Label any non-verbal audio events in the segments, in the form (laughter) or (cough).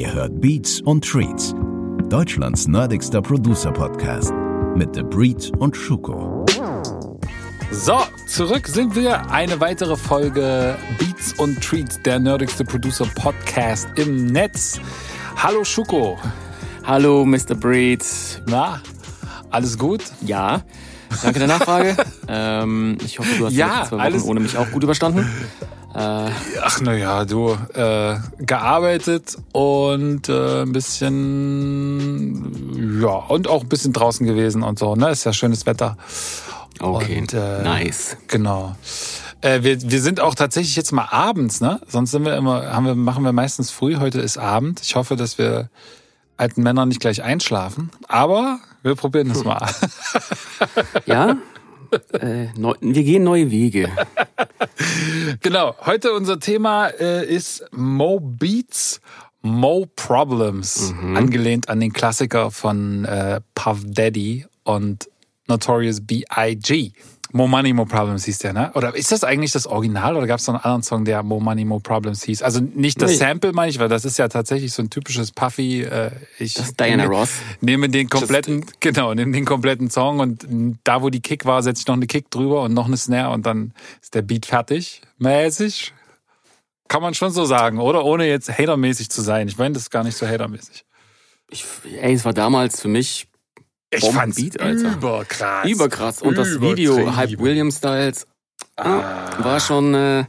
Ihr hört Beats und Treats, Deutschlands nerdigster Producer-Podcast mit The Breed und Schuko. So, zurück sind wir. Eine weitere Folge Beats und Treats, der nerdigste Producer Podcast im Netz. Hallo Schuko. Hallo Mr. Breed. Na, alles gut? Ja. Danke der Nachfrage. (laughs) ähm, ich hoffe, du hast Ja, die letzten zwei Wochen alles- ohne mich auch gut überstanden. Äh, Ach naja, du äh, gearbeitet und äh, ein bisschen ja und auch ein bisschen draußen gewesen und so. Ne, ist ja schönes Wetter. okay, Und, äh, nice. Genau. Äh, wir, wir sind auch tatsächlich jetzt mal abends, ne? Sonst sind wir immer, haben wir, machen wir meistens früh. Heute ist Abend. Ich hoffe, dass wir alten Männer nicht gleich einschlafen. Aber wir probieren das mal. (laughs) Ja? Äh, neu, wir gehen neue Wege. (laughs) genau. Heute unser Thema äh, ist Mo Beats, Mo Problems. Angelehnt an den Klassiker von äh, Puff Daddy und Notorious B.I.G. Mo Money, Mo Problems hieß der, ne? Oder ist das eigentlich das Original oder gab es noch einen anderen Song, der Mo Money, Mo Problems hieß? Also nicht das Nee. Sample, meine ich, weil das ist ja tatsächlich so ein typisches Puffy. Äh, ich Das ist Diana nehme- Ross. Nehme den kompletten, genau, nehme den kompletten Song und da, wo die Kick war, setze ich noch eine Kick drüber und noch eine Snare und dann ist der Beat fertig. Mäßig. Kann man schon so sagen, oder? Ohne jetzt hatermäßig zu sein. Ich meine, das ist gar nicht so hatermäßig. Ich, ey, es war damals für mich Ich Bombenbeat, Alter. überkrass. überkrass. Und das Video. Hype Williams Styles, Ah. war schon, äh,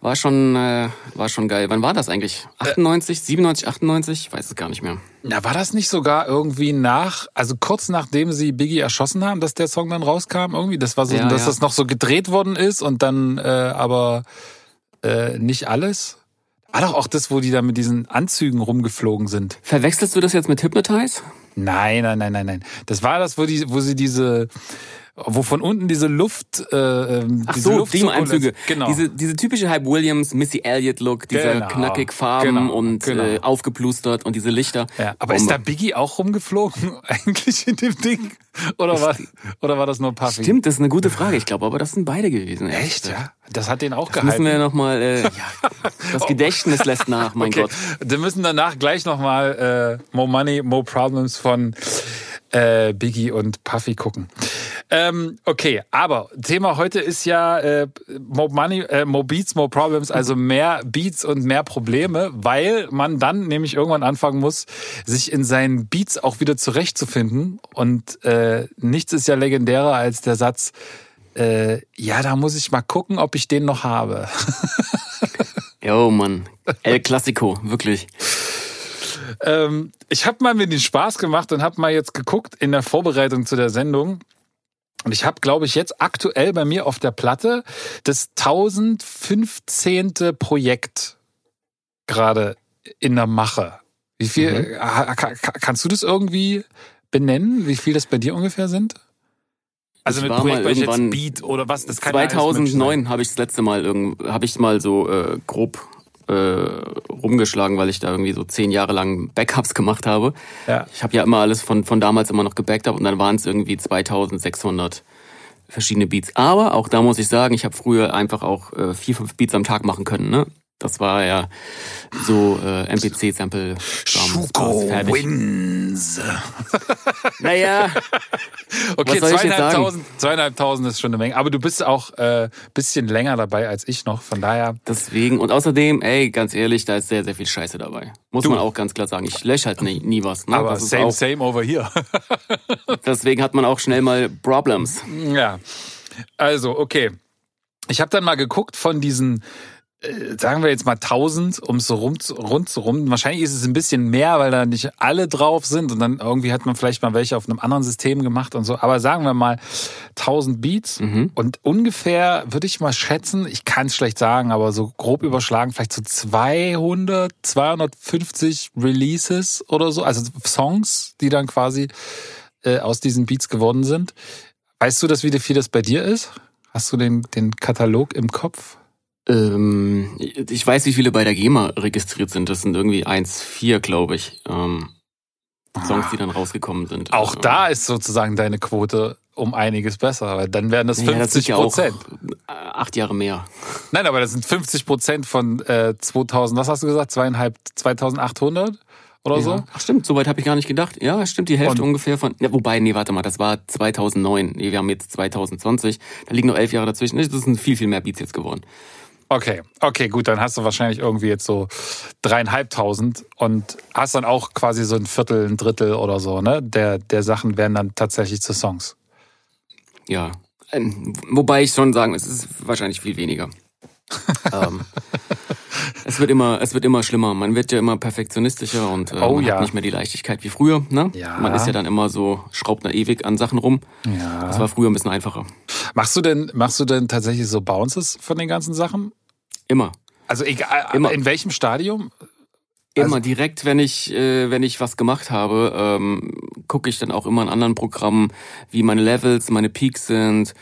war schon, äh, war schon geil. Wann war das eigentlich? 98, 97, 98? Ich weiß es gar nicht mehr. Na, war das nicht sogar irgendwie nach, also kurz nachdem sie Biggie erschossen haben, dass der Song dann rauskam irgendwie? Das war so, Ja, dass ja. das noch so gedreht worden ist und dann äh, aber äh, nicht alles? War doch auch das, wo die da mit diesen Anzügen rumgeflogen sind. Verwechselst du das jetzt mit Hypnotize? Nein, nein, nein, nein, nein. Das war das, wo die, wo sie diese, wo von unten diese Luft, äh, ähm, Ach diese so, Luft Team-Einzüge. Genau. Diese, diese typische Hype Williams, Missy Elliott Look, dieser Genau, knackig Farben genau, und genau. Äh, aufgeplustert und diese Lichter. ja, aber ist Bombe. da Biggie auch rumgeflogen (laughs) eigentlich in dem Ding? Oder war, oder war das nur Puffy? Stimmt, das ist eine gute Frage. Ich glaube aber, das sind beide gewesen. Echt, ja? Das hat den auch Das müssen gehalten. wir ja nochmal, äh, (laughs) ja, das Gedächtnis lässt nach, mein okay. Gott. Wir müssen danach gleich nochmal äh, More Money, More Problems von äh, Biggie und Puffy gucken. Ähm, okay, aber Thema heute ist ja äh, More Money, äh, More Beats, More Problems, also mehr Beats und mehr Probleme, weil man dann nämlich irgendwann anfangen muss, sich in seinen Beats auch wieder zurechtzufinden. Und äh, nichts ist ja legendärer als der Satz, äh, ja, da muss ich mal gucken, ob ich den noch habe. (laughs) Jo, Mann. El Clasico, wirklich. Ähm, ich habe mal mir den Spaß gemacht und habe mal jetzt geguckt in der Vorbereitung zu der Sendung. Und ich habe, glaube ich, jetzt aktuell bei mir auf der Platte das 1015. Projekt gerade in der Mache. Wie viel, ha- ka- ka- kannst du das irgendwie benennen, wie viel das bei dir ungefähr sind? Also Ich mit Projekt mal meine ich jetzt irgendwann Beat oder was? Das kann ja alles möglich sein. 2009 habe ich das letzte Mal irgend, habe ich mal so äh, grob äh, rumgeschlagen, weil ich da irgendwie so zehn Jahre lang Backups gemacht habe. Ja. Ich habe ja immer alles von, von damals immer noch gebackt und dann waren es irgendwie 2600 verschiedene Beats. Aber auch da muss ich sagen, ich habe früher einfach auch äh, vier, fünf Beats am Tag machen können. Ne? Das war ja so äh, MPC-Sample. Schuko wins. Naja, (laughs) Okay, zweieinhalbtausend, zweieinhalbtausend ist schon eine Menge. Aber du bist auch äh, bisschen länger dabei als ich noch. Von daher, deswegen. Und außerdem, ey, ganz ehrlich, da ist sehr, sehr viel Scheiße dabei. Muss Du. man auch ganz klar sagen. Ich lösche halt nie, nie was. Ne? aber Das ist same, auch, same over here. (laughs) Deswegen hat man auch schnell mal Problems. ja. Also, okay. Ich habe dann mal geguckt von diesen, sagen wir jetzt mal 1000, um es so rum, rund zu rum. Wahrscheinlich ist es ein bisschen mehr, weil da nicht alle drauf sind und dann irgendwie hat man vielleicht mal welche auf einem anderen System gemacht und so. Aber sagen wir mal 1000 Beats und ungefähr würde ich mal schätzen, ich kann es schlecht sagen, aber so grob überschlagen, vielleicht so 200, 250 Releases oder so, also Songs, die dann quasi äh, aus diesen Beats geworden sind. Weißt du, dass wie viel das bei dir ist? Hast du den, den Katalog im Kopf? Ähm, ich weiß, wie viele bei der GEMA registriert sind. Das sind irgendwie 1,4, glaube ich. Ähm, Songs, die dann rausgekommen sind. Auch Also, da ist sozusagen deine Quote um einiges besser, weil dann wären das naja, das sind 50 ja auch Prozent. äh, acht Jahre mehr. Nein, aber das sind 50 Prozent von äh, 2000, was hast du gesagt? Zweieinhalb, 2800? oder ja. so. Ach stimmt, soweit habe ich gar nicht gedacht. Ja, stimmt, die Hälfte Und- ungefähr von. Ja, wobei, nee, warte mal, das war 2009. Nee, wir haben jetzt 2020. Da liegen noch elf Jahre dazwischen. Das sind viel, viel mehr Beats jetzt geworden. Okay, okay, gut, dann hast du wahrscheinlich irgendwie jetzt so dreieinhalbtausend und hast dann auch quasi so ein Viertel, ein Drittel oder so, ne? Der, der Sachen werden dann tatsächlich zu Songs. Ja. Ähm, wobei ich schon sagen, es ist wahrscheinlich viel weniger. (laughs) ähm, es wird immer, es wird immer schlimmer. Man wird ja immer perfektionistischer und äh, Oh man ja. hat nicht mehr die Leichtigkeit wie früher. Ne? Ja. Man ist ja dann immer so, schraubt da ewig an Sachen rum. Ja. Das war früher ein bisschen einfacher. Machst du denn, machst du denn tatsächlich so Bounces von den ganzen Sachen? Immer. Also egal, Immer. in welchem Stadium? Immer direkt, wenn ich, äh, wenn ich was gemacht habe, ähm, gucke ich dann auch immer in anderen Programmen, wie meine Levels, meine Peaks sind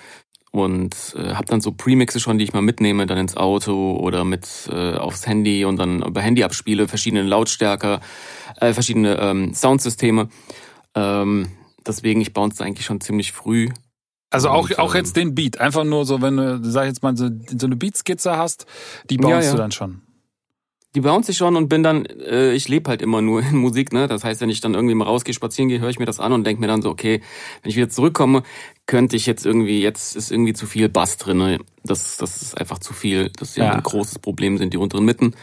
und äh, habe dann so Premixe schon, die ich mal mitnehme, dann ins Auto oder mit äh, aufs Handy und dann über Handy abspiele, verschiedene Lautstärker, äh, verschiedene ähm, Soundsysteme. Ähm, deswegen, ich bounce eigentlich schon ziemlich früh. Also auch, Und, auch ähm, jetzt den Beat. Einfach nur so, wenn du, sag ich jetzt mal, so, so eine Beatskizze hast, die bounce Ja, ja. du dann schon. Die bounce ich schon und bin dann, äh, ich lebe halt immer nur in Musik, ne? Das heißt, wenn ich dann irgendwie mal rausgehe, spazieren gehe, höre ich mir das an und denke mir dann so, okay, wenn ich wieder zurückkomme, könnte ich jetzt irgendwie, jetzt ist irgendwie zu viel Bass drin. Ne? Das, das ist einfach zu viel. Das ist ja, Ja. ein großes Problem, sind die unteren Mitten.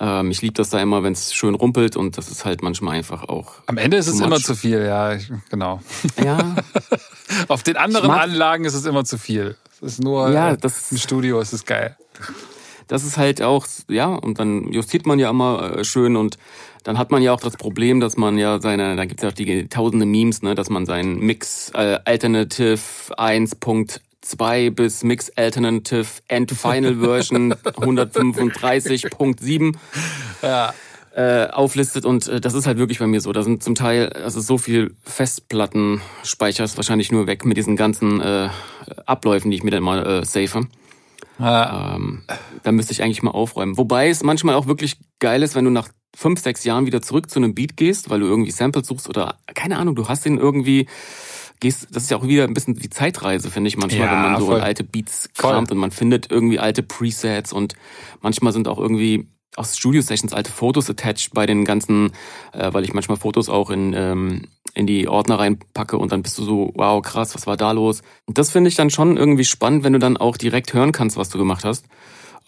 Ähm, ich liebe das da immer, wenn es schön rumpelt und das ist halt manchmal einfach auch. Am Ende ist es Too immer much. zu viel, ja, ich- genau. Ja, (laughs) Auf den anderen mag- Anlagen ist es immer zu viel. Es ist nur Ja, äh, das- im Studio ist es geil. das ist halt auch, ja, und dann justiert man ja immer äh, schön und dann hat man ja auch das Problem, dass man ja seine, da gibt's ja auch die tausende Memes, ne, dass man seinen Mix äh, Alternative 1.2 bis Mix Alternative End Final Version 135.7 Ja. äh, auflistet und äh, das ist halt wirklich bei mir so. Da sind zum Teil, also so viel Festplattenspeicher ist wahrscheinlich nur weg mit diesen ganzen äh, Abläufen, die ich mir dann mal äh, safe. Ja. Ähm, da müsste ich eigentlich mal aufräumen. Wobei es manchmal auch wirklich geil ist, wenn du nach fünf, sechs Jahren wieder zurück zu einem Beat gehst, weil du irgendwie Samples suchst oder keine Ahnung, du hast den irgendwie gehst, das ist ja auch wieder ein bisschen wie Zeitreise, finde ich manchmal, Ja, wenn man so voll. alte Beats Voll. kramt und man findet irgendwie alte Presets und manchmal sind auch irgendwie aus Studio-Sessions alte Fotos attached bei den ganzen, äh, weil ich manchmal Fotos auch in, ähm, in die Ordner reinpacke und dann bist du so, wow, krass, was war da los? Und das finde ich dann schon irgendwie spannend, wenn du dann auch direkt hören kannst, was du gemacht hast.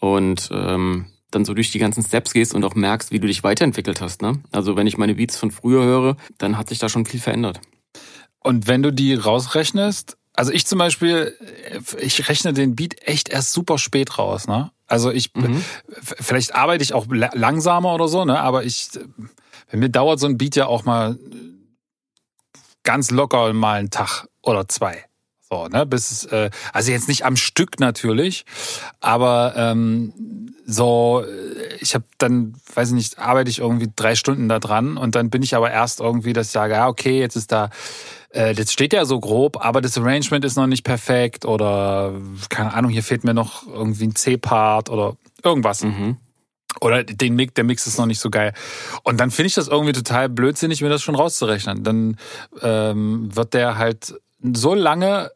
Und ähm, dann so durch die ganzen Steps gehst und auch merkst, wie du dich weiterentwickelt hast. Ne? Also wenn ich meine Beats von früher höre, dann hat sich da schon viel verändert. Und wenn du die rausrechnest, also ich zum Beispiel, ich rechne den Beat echt erst super spät raus, ne? Also ich, Mhm. vielleicht arbeite ich auch la- langsamer oder so, ne? Aber ich, bei mir dauert so ein Beat ja auch mal ganz locker mal einen Tag oder zwei. So, ne? Bis äh, also jetzt nicht am Stück natürlich, aber ähm, so, äh, ich habe dann, weiß ich nicht, arbeite ich irgendwie drei Stunden da dran und dann bin ich aber erst irgendwie, dass ich sage, ja, okay, jetzt ist da, äh, das steht ja so grob, aber das Arrangement ist noch nicht perfekt oder keine Ahnung, hier fehlt mir noch irgendwie ein C-Part oder irgendwas. Mhm. Oder den Mix, der Mix ist noch nicht so geil. Und dann finde ich das irgendwie total blödsinnig, mir das schon rauszurechnen. Dann ähm, wird der halt so lange,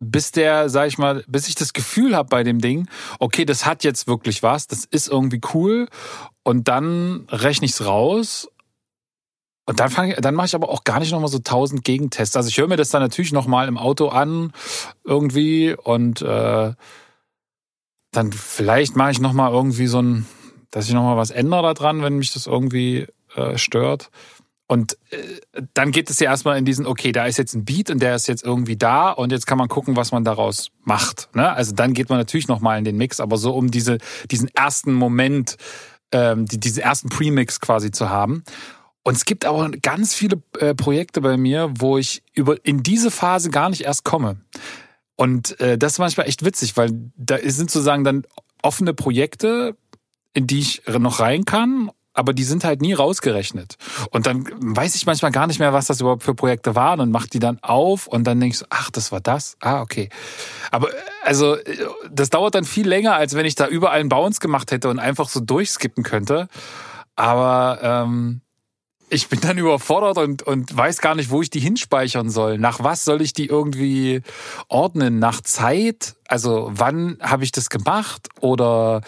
bis der, sag ich mal, bis ich das Gefühl habe bei dem Ding, okay, das hat jetzt wirklich was, das ist irgendwie cool. Und dann rechne ich's raus. Und dann fange ich, dann mache ich aber auch gar nicht nochmal so tausend Gegentests. Also ich höre mir das dann natürlich nochmal im Auto an, irgendwie, und äh, dann vielleicht mache ich nochmal irgendwie so ein, dass ich nochmal was ändere da dran, wenn mich das irgendwie äh, stört. Und äh, dann geht es ja erstmal in diesen, okay, da ist jetzt ein Beat und der ist jetzt irgendwie da und jetzt kann man gucken, was man daraus macht. Ne? Also dann geht man natürlich nochmal in den Mix, aber so um diese, diesen ersten Moment, ähm, die, diesen ersten Premix quasi zu haben. Und es gibt aber ganz viele äh, Projekte bei mir, wo ich über in diese Phase gar nicht erst komme. Und äh, das ist manchmal echt witzig, weil da sind sozusagen dann offene Projekte, in die ich noch rein kann, aber die sind halt nie rausgerechnet. Und dann weiß ich manchmal gar nicht mehr, was das überhaupt für Projekte waren und mach die dann auf und dann denk ich so, ach, das war das? Ah, okay. Aber also, das dauert dann viel länger, als wenn ich da überall einen Bounce gemacht hätte und einfach so durchskippen könnte. Aber ähm, ich bin dann überfordert und, und weiß gar nicht, wo ich die hinspeichern soll. Nach was soll ich die irgendwie ordnen? Nach Zeit? Also wann habe ich das gemacht? Oder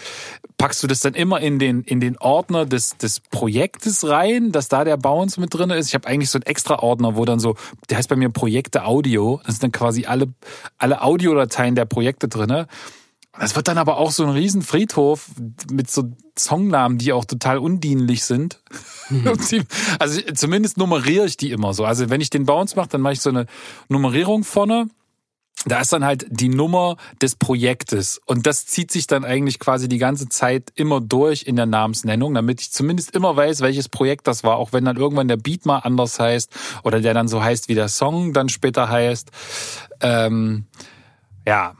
packst du das dann immer in den, in den Ordner des, des Projektes rein, dass da der Bounce mit drin ist? Ich habe eigentlich so einen extra Ordner, wo dann so, der heißt bei mir Projekte Audio. Das sind dann quasi alle, alle Audiodateien der Projekte drinne. Das wird dann aber auch so ein riesen Friedhof mit so Songnamen, die auch total undienlich sind. Mhm. (laughs) Also zumindest nummeriere ich die immer so. Also wenn ich den Bounce mache, dann mache ich so eine Nummerierung vorne. Da ist dann halt die Nummer des Projektes. Und das zieht sich dann eigentlich quasi die ganze Zeit immer durch in der Namensnennung, damit ich zumindest immer weiß, welches Projekt das war, auch wenn dann irgendwann der Beat mal anders heißt oder der dann so heißt, wie der Song dann später heißt. Ähm, ja,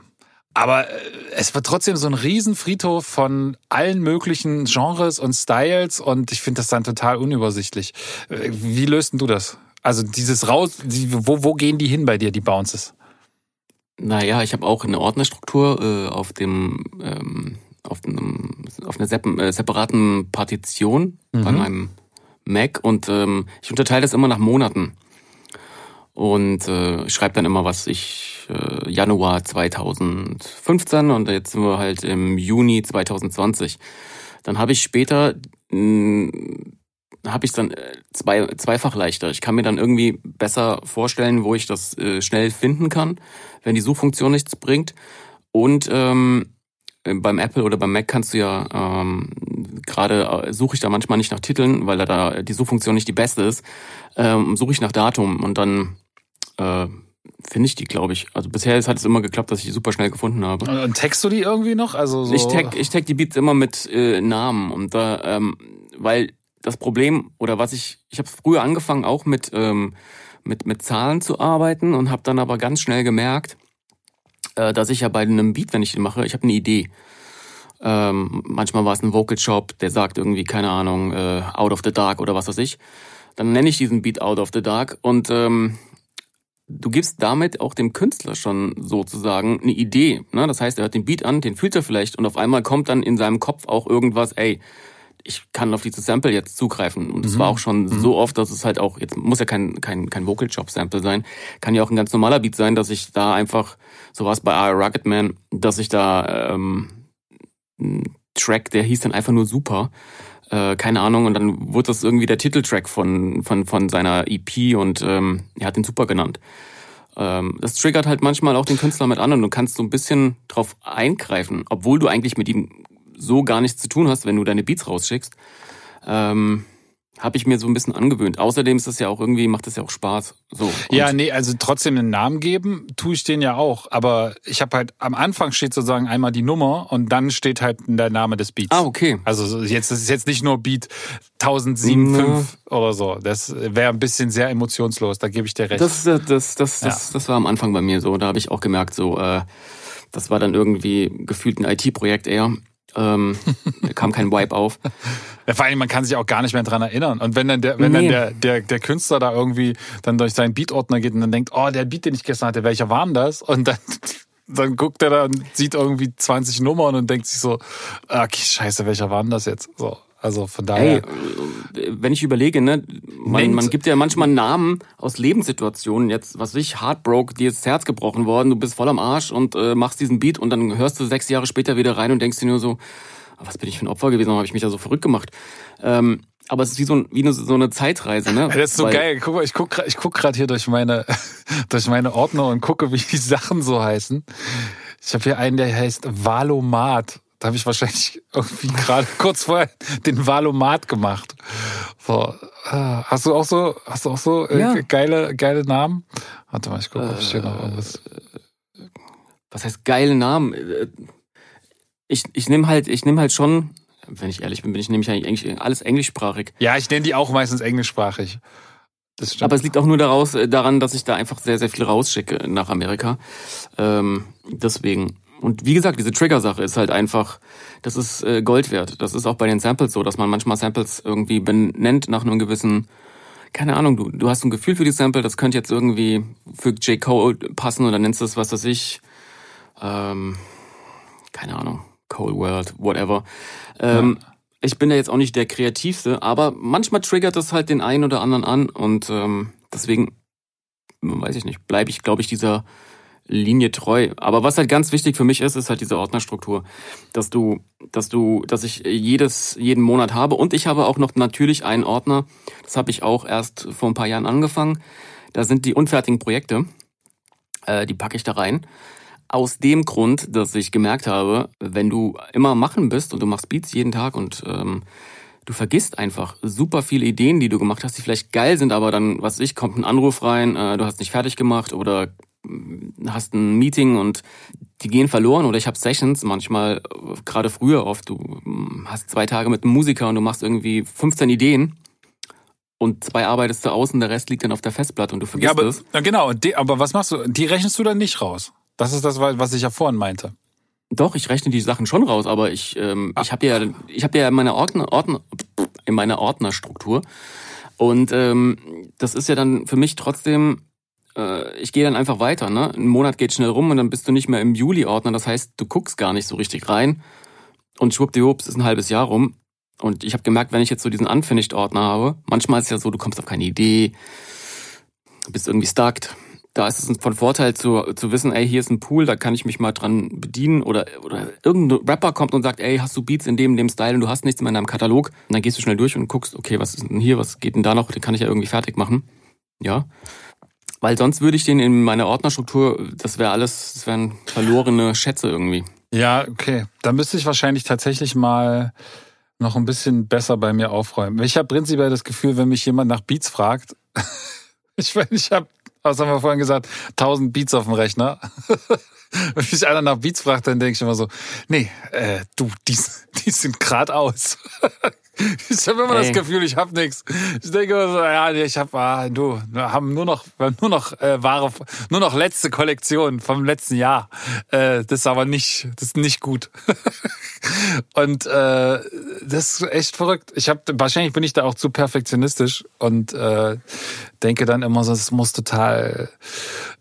aber äh, es wird trotzdem so ein Riesenfriedhof von allen möglichen Genres und Styles und ich finde das dann total unübersichtlich. Äh, wie löst du das? Also dieses raus, wo, wo gehen die hin bei dir, die Bounces? Naja, ich habe auch eine Ordnerstruktur äh, auf dem ähm, auf, einem, auf einer äh, separaten Partition mhm. bei meinem Mac und ähm, ich unterteile das immer nach Monaten und äh, schreibe dann immer, was ich äh, Januar 2015 und jetzt sind wir halt im Juni 2020. Dann habe ich später hm, habe ich dann äh, zwei, zweifach leichter. Ich kann mir dann irgendwie besser vorstellen, wo ich das äh, schnell finden kann, wenn die Suchfunktion nichts bringt. Und ähm, beim Apple oder beim Mac kannst du ja ähm, gerade äh, suche ich da manchmal nicht nach Titeln, weil da die Suchfunktion nicht die beste ist. Ähm, suche ich nach Datum und dann äh, finde ich die, glaube ich. Also bisher hat es immer geklappt, dass ich die super schnell gefunden habe. Und tagst du die irgendwie noch? Also so ich tag, ich tag die Beats immer mit äh, Namen und da, ähm, weil das Problem oder was ich, ich habe früher angefangen auch mit ähm, mit mit Zahlen zu arbeiten und habe dann aber ganz schnell gemerkt, äh, dass ich ja bei einem Beat, wenn ich den mache, ich habe eine Idee. Ähm, manchmal war es ein Vocal Shop, der sagt irgendwie keine Ahnung äh, Out of the Dark oder was weiß ich. Dann nenne ich diesen Beat Out of the Dark und ähm, du gibst damit auch dem Künstler schon sozusagen eine Idee. Ne? Das heißt, er hört den Beat an, den fühlt er vielleicht und auf einmal kommt dann in seinem Kopf auch irgendwas, ey, ich kann auf dieses Sample jetzt zugreifen. Und es mhm. war auch schon mhm. so oft, dass es halt auch, jetzt muss ja kein, kein, kein Vocal Chop Sample sein, kann ja auch ein ganz normaler Beat sein, dass ich da einfach, so war es bei R. Rocketman, dass ich da ähm, einen Track, der hieß dann einfach nur super, äh, keine Ahnung, und dann wurde das irgendwie der Titeltrack von, von, von seiner EP und ähm, er hat ihn super genannt. Ähm, das triggert halt manchmal auch den Künstler mit an und du kannst so ein bisschen drauf eingreifen, obwohl du eigentlich mit ihm so gar nichts zu tun hast, wenn du deine Beats rausschickst. Ähm, habe ich mir so ein bisschen angewöhnt. Außerdem ist das ja auch irgendwie, macht das ja auch Spaß. So. ja, nee, also trotzdem einen Namen geben, tue ich den ja auch. Aber ich habe halt, am Anfang steht sozusagen einmal die Nummer und dann steht halt der Name des Beats. Ah, okay. Also jetzt das ist jetzt nicht nur Beat 1007.5 ja. oder so. Das wäre ein bisschen sehr emotionslos, da gebe ich dir recht. Das, das, das, das, ja. das, das war am Anfang bei mir so. Da habe ich auch gemerkt, so, äh, das war dann irgendwie gefühlt ein IT-Projekt eher. Ähm, (laughs) kam kein Wipe auf. Ja, vor allem, man kann sich auch gar nicht mehr dran erinnern. Und wenn dann der, wenn nee. dann der, der, der Künstler da irgendwie dann durch seinen Beat-Ordner geht und dann denkt, oh, der Beat, den ich gestern hatte, welcher war denn das? Und dann, (laughs) dann guckt er da und sieht irgendwie 20 Nummern und denkt sich so, okay, scheiße, welcher war denn das jetzt? So. Also von daher. Hey, wenn ich überlege, ne, man, man gibt ja manchmal Namen aus Lebenssituationen, jetzt, was weiß ich, Heartbroke, dir ist das Herz gebrochen worden, du bist voll am Arsch und äh, machst diesen Beat und dann hörst du sechs Jahre später wieder rein und denkst dir nur so, was bin ich für ein Opfer gewesen, warum habe ich mich da so verrückt gemacht? Ähm, aber es ist wie so, wie eine, so eine Zeitreise, ne? (laughs) Das ist so Weil, geil. Guck mal, ich guck, ich guck gerade hier durch meine, (laughs) durch meine Ordner und gucke, wie die Sachen so heißen. Ich habe hier einen, der heißt Valomat. Da habe ich wahrscheinlich irgendwie (laughs) gerade kurz vorher den Valomat gemacht. So, äh, hast du auch so, hast du auch so äh, ja. geile, geile Namen? Warte mal, ich gucke, ob ich hier noch irgendwas. Was heißt geile Namen? Äh, ich, ich nehme halt, ich nehme halt schon, wenn ich ehrlich bin, bin ich nämlich eigentlich alles englischsprachig. Ja, ich nenne die auch meistens englischsprachig. Aber es liegt auch nur daraus, daran, dass ich da einfach sehr, sehr viel rausschicke nach Amerika. Ähm, deswegen. Und wie gesagt, diese Trigger-Sache ist halt einfach, das ist äh, Gold wert. Das ist auch bei den Samples so, dass man manchmal Samples irgendwie benennt nach einem gewissen, keine Ahnung, du, du hast ein Gefühl für die Sample, das könnte jetzt irgendwie für J. Cole passen oder nennst es, was weiß ich, ähm, keine Ahnung, Cold World, whatever. Ähm, ja. ich bin ja jetzt auch nicht der Kreativste, aber manchmal triggert das halt den einen oder anderen an und ähm, deswegen, weiß ich nicht, bleibe ich, glaube ich, dieser Linie treu. Aber was halt ganz wichtig für mich ist, ist halt diese Ordnerstruktur, dass du, dass du, dass ich jedes jeden Monat habe und ich habe auch noch natürlich einen Ordner. Das habe ich auch erst vor ein paar Jahren angefangen. Da sind die unfertigen Projekte, äh, die packe ich da rein. Aus dem Grund, dass ich gemerkt habe, wenn du immer machen bist und du machst Beats jeden Tag und ähm, du vergisst einfach super viele Ideen, die du gemacht hast, die vielleicht geil sind, aber dann, was ich, kommt ein Anruf rein, äh, du hast nicht fertig gemacht oder hast ein Meeting und die gehen verloren oder ich habe Sessions manchmal, gerade früher oft, du hast zwei Tage mit einem Musiker und du machst irgendwie 15 Ideen und zwei arbeitest du aus und der Rest liegt dann auf der Festplatte und du vergisst ja, aber, es. Ja, genau, die, aber was machst du? Die rechnest du dann nicht raus. Das ist das, was ich ja vorhin meinte. Doch, ich rechne die Sachen schon raus, aber ich, ähm, ah. ich habe ja, ich habe ja meine Ordner, Ordner, in meiner Ordnerstruktur und ähm, das ist ja dann für mich trotzdem äh, ich gehe dann einfach weiter. Ne? Ein Monat geht schnell rum und dann bist du nicht mehr im Juli-Ordner. Das heißt, du guckst gar nicht so richtig rein. Und schwuppdiwupps ist ein halbes Jahr rum. Und ich habe gemerkt, wenn ich jetzt so diesen Unfinished-Ordner habe, manchmal ist es ja so, du kommst auf keine Idee, bist irgendwie stuckt. Da ist es von Vorteil zu, zu wissen, ey, hier ist ein Pool, da kann ich mich mal dran bedienen. Oder, oder irgendein Rapper kommt und sagt, ey, hast du Beats in dem, dem Style und du hast nichts mehr in deinem Katalog. Und dann gehst du schnell durch und guckst, okay, was ist denn hier, was geht denn da noch, den kann ich ja irgendwie fertig machen. Ja. Weil sonst würde ich den in meiner Ordnerstruktur, das wäre alles, das wären verlorene Schätze irgendwie. Ja, okay. Da müsste ich wahrscheinlich tatsächlich mal noch ein bisschen besser bei mir aufräumen. Ich habe prinzipiell das Gefühl, wenn mich jemand nach Beats fragt, (laughs) ich, ich habe, was haben wir vorhin gesagt, 1000 Beats auf dem Rechner. (laughs) (laughs) wenn mich einer nach Beats fragt, dann denke ich immer so, nee, äh, du, die, (laughs) die sind grad aus. (laughs) Ich habe immer hey. das Gefühl, ich habe nichts. Ich denke immer so, ja, ich habe, ah, du, wir haben nur noch, wir haben nur noch äh, Ware, nur noch letzte Kollektion vom letzten Jahr. Äh, das ist aber nicht, das ist nicht gut. und äh, das ist echt verrückt. Ich habe, wahrscheinlich bin ich da auch zu perfektionistisch und äh, denke dann immer so, es muss total,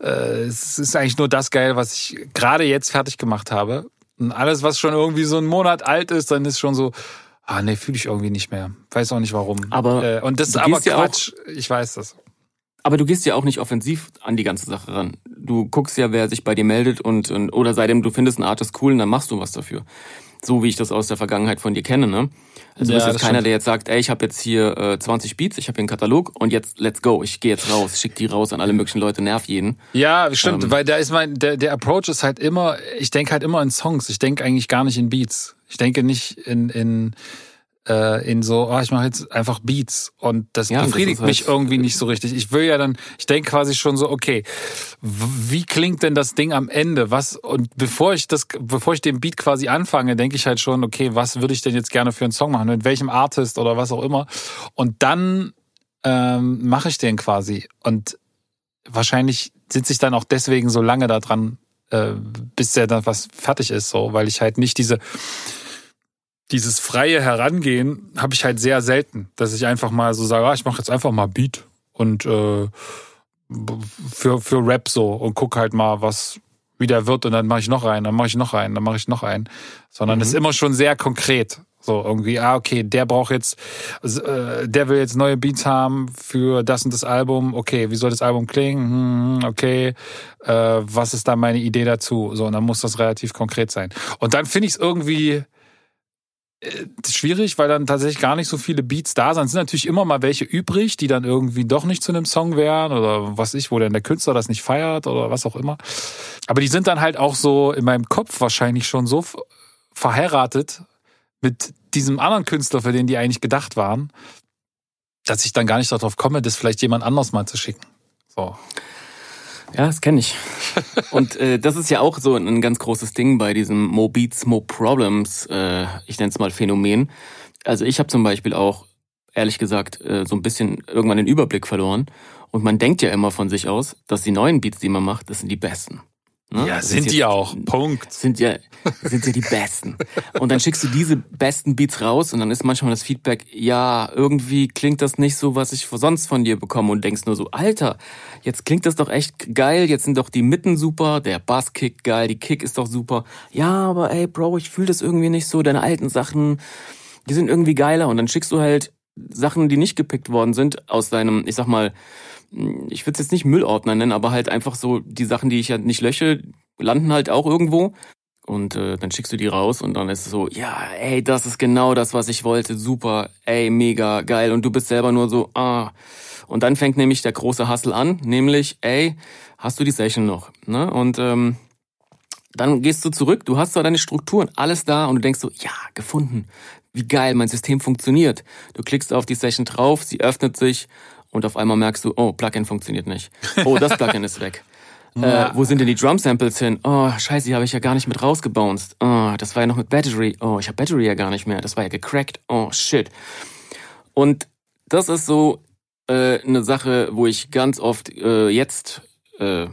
äh, es ist eigentlich nur das geil, was ich gerade jetzt fertig gemacht habe. Und alles, was schon irgendwie so einen Monat alt ist, dann ist schon so, Ah, nee, fühle ich irgendwie nicht mehr. Weiß auch nicht warum. Aber äh, und das ist aber Quatsch. Ja ich weiß das. Aber du gehst ja auch nicht offensiv an die ganze Sache ran. Du guckst ja, wer sich bei dir meldet und, und oder seitdem du findest, ein Artist cool, und dann machst du was dafür. So wie ich das aus der Vergangenheit von dir kenne, ne? Also ja, du bist jetzt keiner, der jetzt sagt, ey, ich habe jetzt hier äh, 20 Beats, ich habe hier einen Katalog und jetzt let's go, ich gehe jetzt raus, schick die raus an alle möglichen Leute, nerv jeden. Ja, stimmt, ähm, weil da ist mein der der Approach ist halt immer, ich denke halt immer in Songs, ich denke eigentlich gar nicht in Beats. Ich denke nicht in in äh, in so, oh, ich mache jetzt einfach Beats und das ja, befriedigt das mich halt irgendwie nicht so richtig. Ich will ja dann, ich denke quasi schon so, okay, wie klingt denn das Ding am Ende? Was und bevor ich das, bevor ich den Beat quasi anfange, denke ich halt schon, okay, was würde ich denn jetzt gerne für einen Song machen, mit welchem Artist oder was auch immer. Und dann ähm, mache ich den quasi und wahrscheinlich sitze ich dann auch deswegen so lange da dran, äh, bis der dann was fertig ist, so, weil ich halt nicht diese dieses freie Herangehen habe ich halt sehr selten, dass ich einfach mal so sage, ah, ich mache jetzt einfach mal Beat und äh, für für Rap so und guck halt mal, was wie der wird und dann mache ich noch einen, dann mache ich noch einen, dann mache ich noch einen, sondern es mhm. ist immer schon sehr konkret. So irgendwie, ah, okay, der braucht jetzt, äh, der will jetzt neue Beats haben für das und das Album. Okay, wie soll das Album klingen? Hm, okay, äh, was ist da meine Idee dazu? So, und dann muss das relativ konkret sein. Und dann finde ich es irgendwie, schwierig, weil dann tatsächlich gar nicht so viele Beats da sind. Es sind natürlich immer mal welche übrig, die dann irgendwie doch nicht zu einem Song wären oder was ich, wo denn der Künstler das nicht feiert oder was auch immer. Aber die sind dann halt auch so in meinem Kopf wahrscheinlich schon so verheiratet mit diesem anderen Künstler, für den die eigentlich gedacht waren, dass ich dann gar nicht darauf komme, das vielleicht jemand anders mal zu schicken. So. Ja, das kenne ich. (laughs) Und äh, das ist ja auch so ein ganz großes Ding bei diesem Mo Beats, Mo Problems, äh, ich nenne es mal Phänomen. Also ich habe zum Beispiel auch, ehrlich gesagt, äh, so ein bisschen irgendwann den Überblick verloren. Und man denkt ja immer von sich aus, dass die neuen Beats, die man macht, das sind die besten. Ne? Ja, sind jetzt, die auch. Punkt. Sind ja, sind ja die besten. Und dann schickst du diese besten Beats raus und dann ist manchmal das Feedback, ja, irgendwie klingt das nicht so, was ich sonst von dir bekomme und denkst nur so, Alter, jetzt klingt das doch echt geil, jetzt sind doch die Mitten super, der Basskick geil, die Kick ist doch super. Ja, aber ey, Bro, ich fühle das irgendwie nicht so, deine alten Sachen, die sind irgendwie geiler und dann schickst du halt Sachen, die nicht gepickt worden sind, aus deinem, ich sag mal, ich würde es jetzt nicht Müllordner nennen, aber halt einfach so die Sachen, die ich ja nicht lösche, landen halt auch irgendwo. Und äh, dann schickst du die raus und dann ist es so, ja, ey, das ist genau das, was ich wollte, super, ey, mega, geil. Und du bist selber nur so, ah. Und dann fängt nämlich der große Hustle an, nämlich, ey, hast du die Session noch? Ne? Und ähm, dann gehst du zurück, du hast da deine Strukturen, alles da und du denkst so, ja, gefunden. Wie geil, mein System funktioniert. Du klickst auf die Session drauf, sie öffnet sich und auf einmal merkst du, oh, Plugin funktioniert nicht. Oh, das Plugin ist weg. (laughs) Äh, wo sind denn die Drum-Samples hin? Oh, scheiße, die habe ich ja gar nicht mit rausgebounced. Oh, das war ja noch mit Battery. Oh, ich habe Battery ja gar nicht mehr. Das war ja gecrackt. Oh, shit. Und das ist so äh, eine Sache, wo ich ganz oft äh, jetzt äh,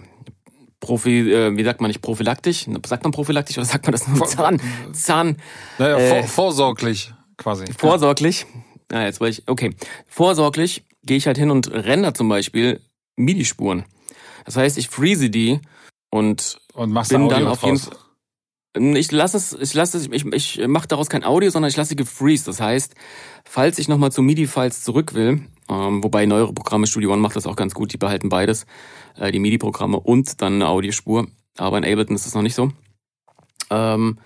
Profi, äh, wie sagt man nicht, prophylaktisch? Sagt man prophylaktisch oder sagt man das nur? Zahn, Zahn. Naja, äh, vor, vorsorglich quasi. Vorsorglich. Ja, jetzt wollte ich, okay. Vorsorglich gehe ich halt hin und render zum Beispiel MIDI-Spuren. Das heißt, ich freeze die und, und machst bin dann auf jeden Fall. Ich lasse es, ich lasse es, ich, ich mache daraus kein Audio, sondern ich lasse sie gefreeze. Das heißt, falls ich nochmal zu MIDI-Files zurück will, ähm, wobei neuere Programme, Studio One macht das auch ganz gut, die behalten beides, äh, die MIDI-Programme und dann eine Audiospur. Aber in Ableton ist das noch nicht so. Ähm,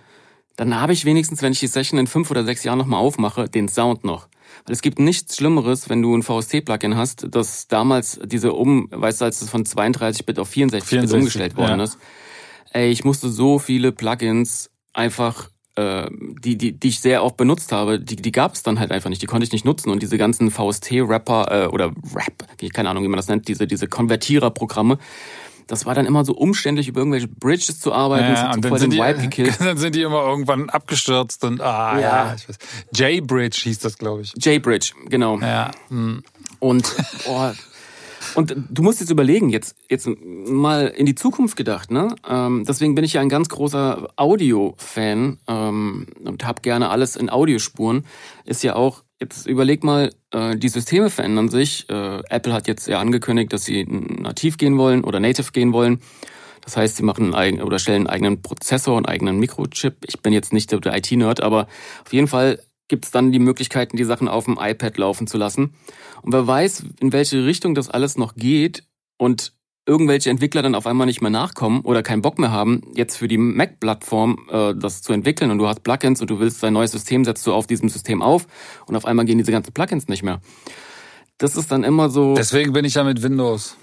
dann habe ich wenigstens, wenn ich die Session in fünf oder sechs Jahren nochmal aufmache, den Sound noch. Weil es gibt nichts Schlimmeres, wenn du ein VST-Plugin hast, das damals diese um, weißt du, als es von 32-Bit auf 64-Bit umgestellt worden ja. ist. Ey, ich musste so viele Plugins einfach äh, die, die, die ich sehr oft benutzt habe, die, die gab es dann halt einfach nicht, die konnte ich nicht nutzen. Und diese ganzen VST-Rapper äh, oder Rap, keine Ahnung, wie man das nennt, diese, diese Konvertierer-Programme, das war dann immer so umständlich, über irgendwelche Bridges zu arbeiten, ja, und dann sind, die, (laughs) dann sind die immer irgendwann abgestürzt und ah ja, ja ich weiß. J-Bridge hieß das, glaube ich. J-Bridge, genau. Ja. Hm. Und oh, und du musst jetzt überlegen, jetzt, jetzt mal in die Zukunft gedacht, ne? Ähm, deswegen bin ich ja ein ganz großer Audio-Fan ähm, und habe gerne alles in Audiospuren. Ist ja auch, jetzt überleg mal, äh, die Systeme verändern sich. Äh, Apple hat jetzt ja angekündigt, dass sie nativ gehen wollen oder native gehen wollen. Das heißt, sie machen einen eigenen oder stellen einen eigenen Prozessor und eigenen Mikrochip. Ich bin jetzt nicht der IT-Nerd, aber auf jeden Fall gibt es dann die Möglichkeiten, die Sachen auf dem iPad laufen zu lassen. Und wer weiß, in welche Richtung das alles noch geht und irgendwelche Entwickler dann auf einmal nicht mehr nachkommen oder keinen Bock mehr haben, jetzt für die Mac-Plattform äh, das zu entwickeln und du hast Plugins und du willst dein neues System, setzt du auf diesem System auf und auf einmal gehen diese ganzen Plugins nicht mehr. Das ist dann immer so. Deswegen bin ich ja mit Windows.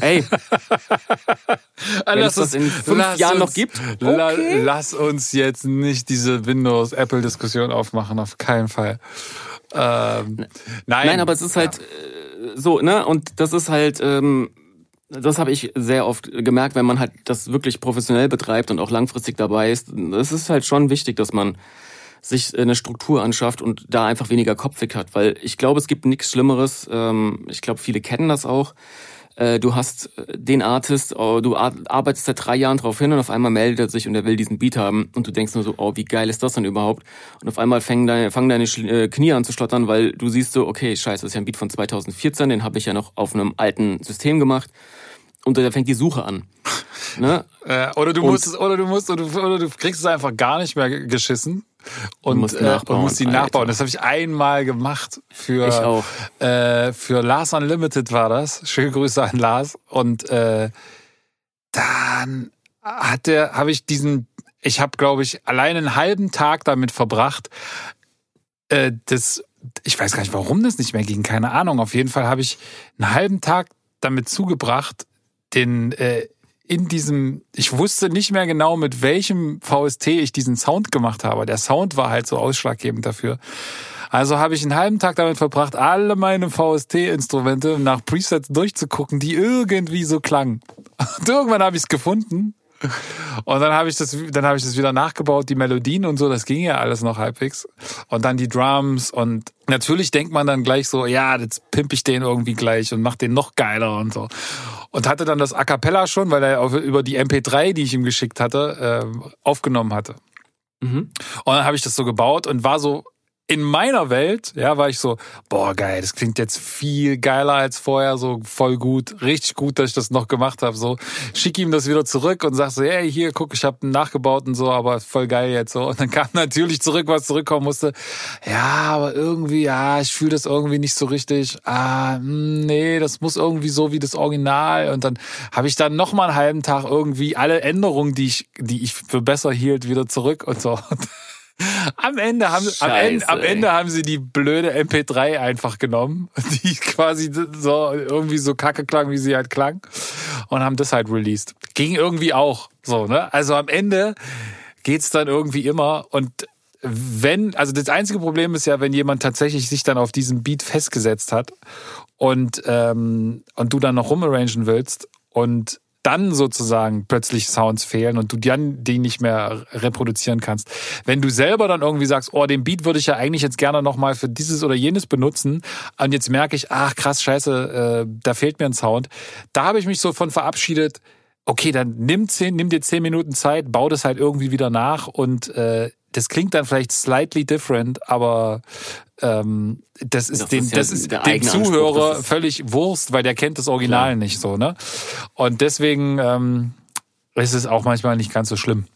Ey, (laughs) wenn lass es das in fünf Jahren uns, noch gibt, okay. lass uns jetzt nicht diese Windows-Apple-Diskussion aufmachen, auf keinen Fall. Ähm, nein. nein, aber es ist halt ja. So, ne? Und das ist halt, ähm, das habe ich sehr oft gemerkt, wenn man halt das wirklich professionell betreibt und auch langfristig dabei ist. Es ist halt schon wichtig, dass man sich eine Struktur anschafft und da einfach weniger Kopfweg hat, weil ich glaube, es gibt nichts Schlimmeres. Ähm, ich glaube, viele kennen das auch du hast äh, den Artist, oh, du arbeitest seit drei Jahren drauf hin und auf einmal meldet er sich und er will diesen Beat haben und du denkst nur so, oh, wie geil ist das denn überhaupt? Und auf einmal fangen deine, fangen deine äh, Knie an zu schlottern, weil du siehst so, okay, scheiße, das ist ja ein Beat von 2014, den habe ich ja noch auf einem alten System gemacht und da fängt die Suche an. Ne? (laughs) oder du musst, oder du musst, oder du, oder du kriegst es einfach gar nicht mehr geschissen und, äh, und musst die nachbauen. Das habe ich einmal gemacht für. Äh, für Lars Unlimited war das. Schöne Grüße an Lars und äh, dann hat der habe ich diesen ich habe glaube ich allein einen halben Tag damit verbracht äh, das ich weiß gar nicht, warum das nicht mehr ging, keine Ahnung. Auf jeden Fall habe ich einen halben Tag damit zugebracht, den äh, in diesem, ich wusste nicht mehr genau, mit welchem VST ich diesen Sound gemacht habe. Der Sound war halt so ausschlaggebend dafür. Also habe ich einen halben Tag damit verbracht, alle meine VST-Instrumente nach Presets durchzugucken, die irgendwie so klangen. Und irgendwann habe ich es gefunden und dann habe ich das, dann habe ich das wieder nachgebaut, die Melodien und so, das ging ja alles noch halbwegs. Und dann die Drums und natürlich denkt man dann gleich so, ja, jetzt pimp ich den irgendwie gleich und mach den noch geiler und so. Und hatte dann das A Cappella schon, weil er über die MP3, die ich ihm geschickt hatte, äh, aufgenommen hatte. Mhm. Und dann habe ich das so gebaut und war so in meiner Welt, ja, war ich so, boah, geil, das klingt jetzt viel geiler als vorher, so voll gut, richtig gut, dass ich das noch gemacht habe. So, schick ihm das wieder zurück und sag so, hey, hier, guck, ich habe nachgebaut und so, aber voll geil jetzt so. Und dann kam natürlich zurück, was zurückkommen musste. Ja, aber irgendwie, ja, ich fühle das irgendwie nicht so richtig. Ah, hm, nee, das muss irgendwie so wie das Original. Und dann habe ich dann noch mal einen halben Tag irgendwie alle Änderungen, die ich, die ich für besser hielt, wieder zurück und so. (laughs) Am Ende, haben, Scheiße, am, Ende, am Ende haben sie die blöde MP3 einfach genommen, (laughs) die quasi so irgendwie so kacke klang, wie sie halt klang, und haben das halt released. Ging irgendwie auch so, ne? Also am Ende geht's dann irgendwie immer und wenn, also das einzige Problem ist ja, wenn jemand tatsächlich sich dann auf diesen Beat festgesetzt hat und, ähm, und du dann noch rumarrangen willst und dann sozusagen plötzlich Sounds fehlen und du dann die nicht mehr reproduzieren kannst. Wenn du selber dann irgendwie sagst, oh, den Beat würde ich ja eigentlich jetzt gerne nochmal für dieses oder jenes benutzen und jetzt merke ich, ach krass, scheiße, äh, da fehlt mir ein Sound. Da habe ich mich so von verabschiedet, okay, dann nimm, zehn, nimm dir zehn Minuten Zeit, bau das halt irgendwie wieder nach und äh, das klingt dann vielleicht slightly different, aber ähm, das ist das dem, ist ja das ist dem Zuhörer ist völlig Wurst, weil der kennt das Original klar. nicht so, ne? Und deswegen ähm, ist es auch manchmal nicht ganz so schlimm.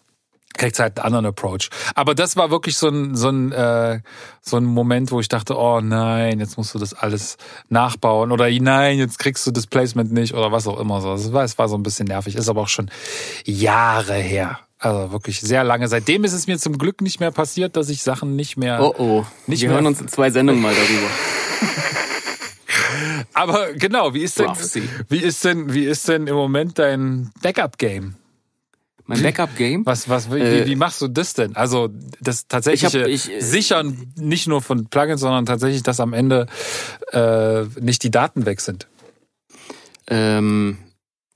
Kriegt halt einen anderen Approach. Aber das war wirklich so ein, so ein, äh, so ein Moment, wo ich dachte, oh nein, jetzt musst du das alles nachbauen oder nein, jetzt kriegst du das Placement nicht oder was auch immer so. Es war, es war so ein bisschen nervig, ist aber auch schon Jahre her. Also wirklich sehr lange. Seitdem ist es mir zum Glück nicht mehr passiert, dass ich Sachen nicht mehr. Oh oh. Nicht Wir mehr hören uns in zwei Sendungen mal darüber. (laughs) Aber genau, wie ist denn, wie ist denn, wie ist denn im Moment dein Backup-Game? Mein Backup-Game? Was, was, wie, äh, wie machst du das denn? Also das tatsächliche ich hab, ich, Sichern nicht nur von Plugins, sondern tatsächlich, dass am Ende äh, nicht die Daten weg sind. Ähm,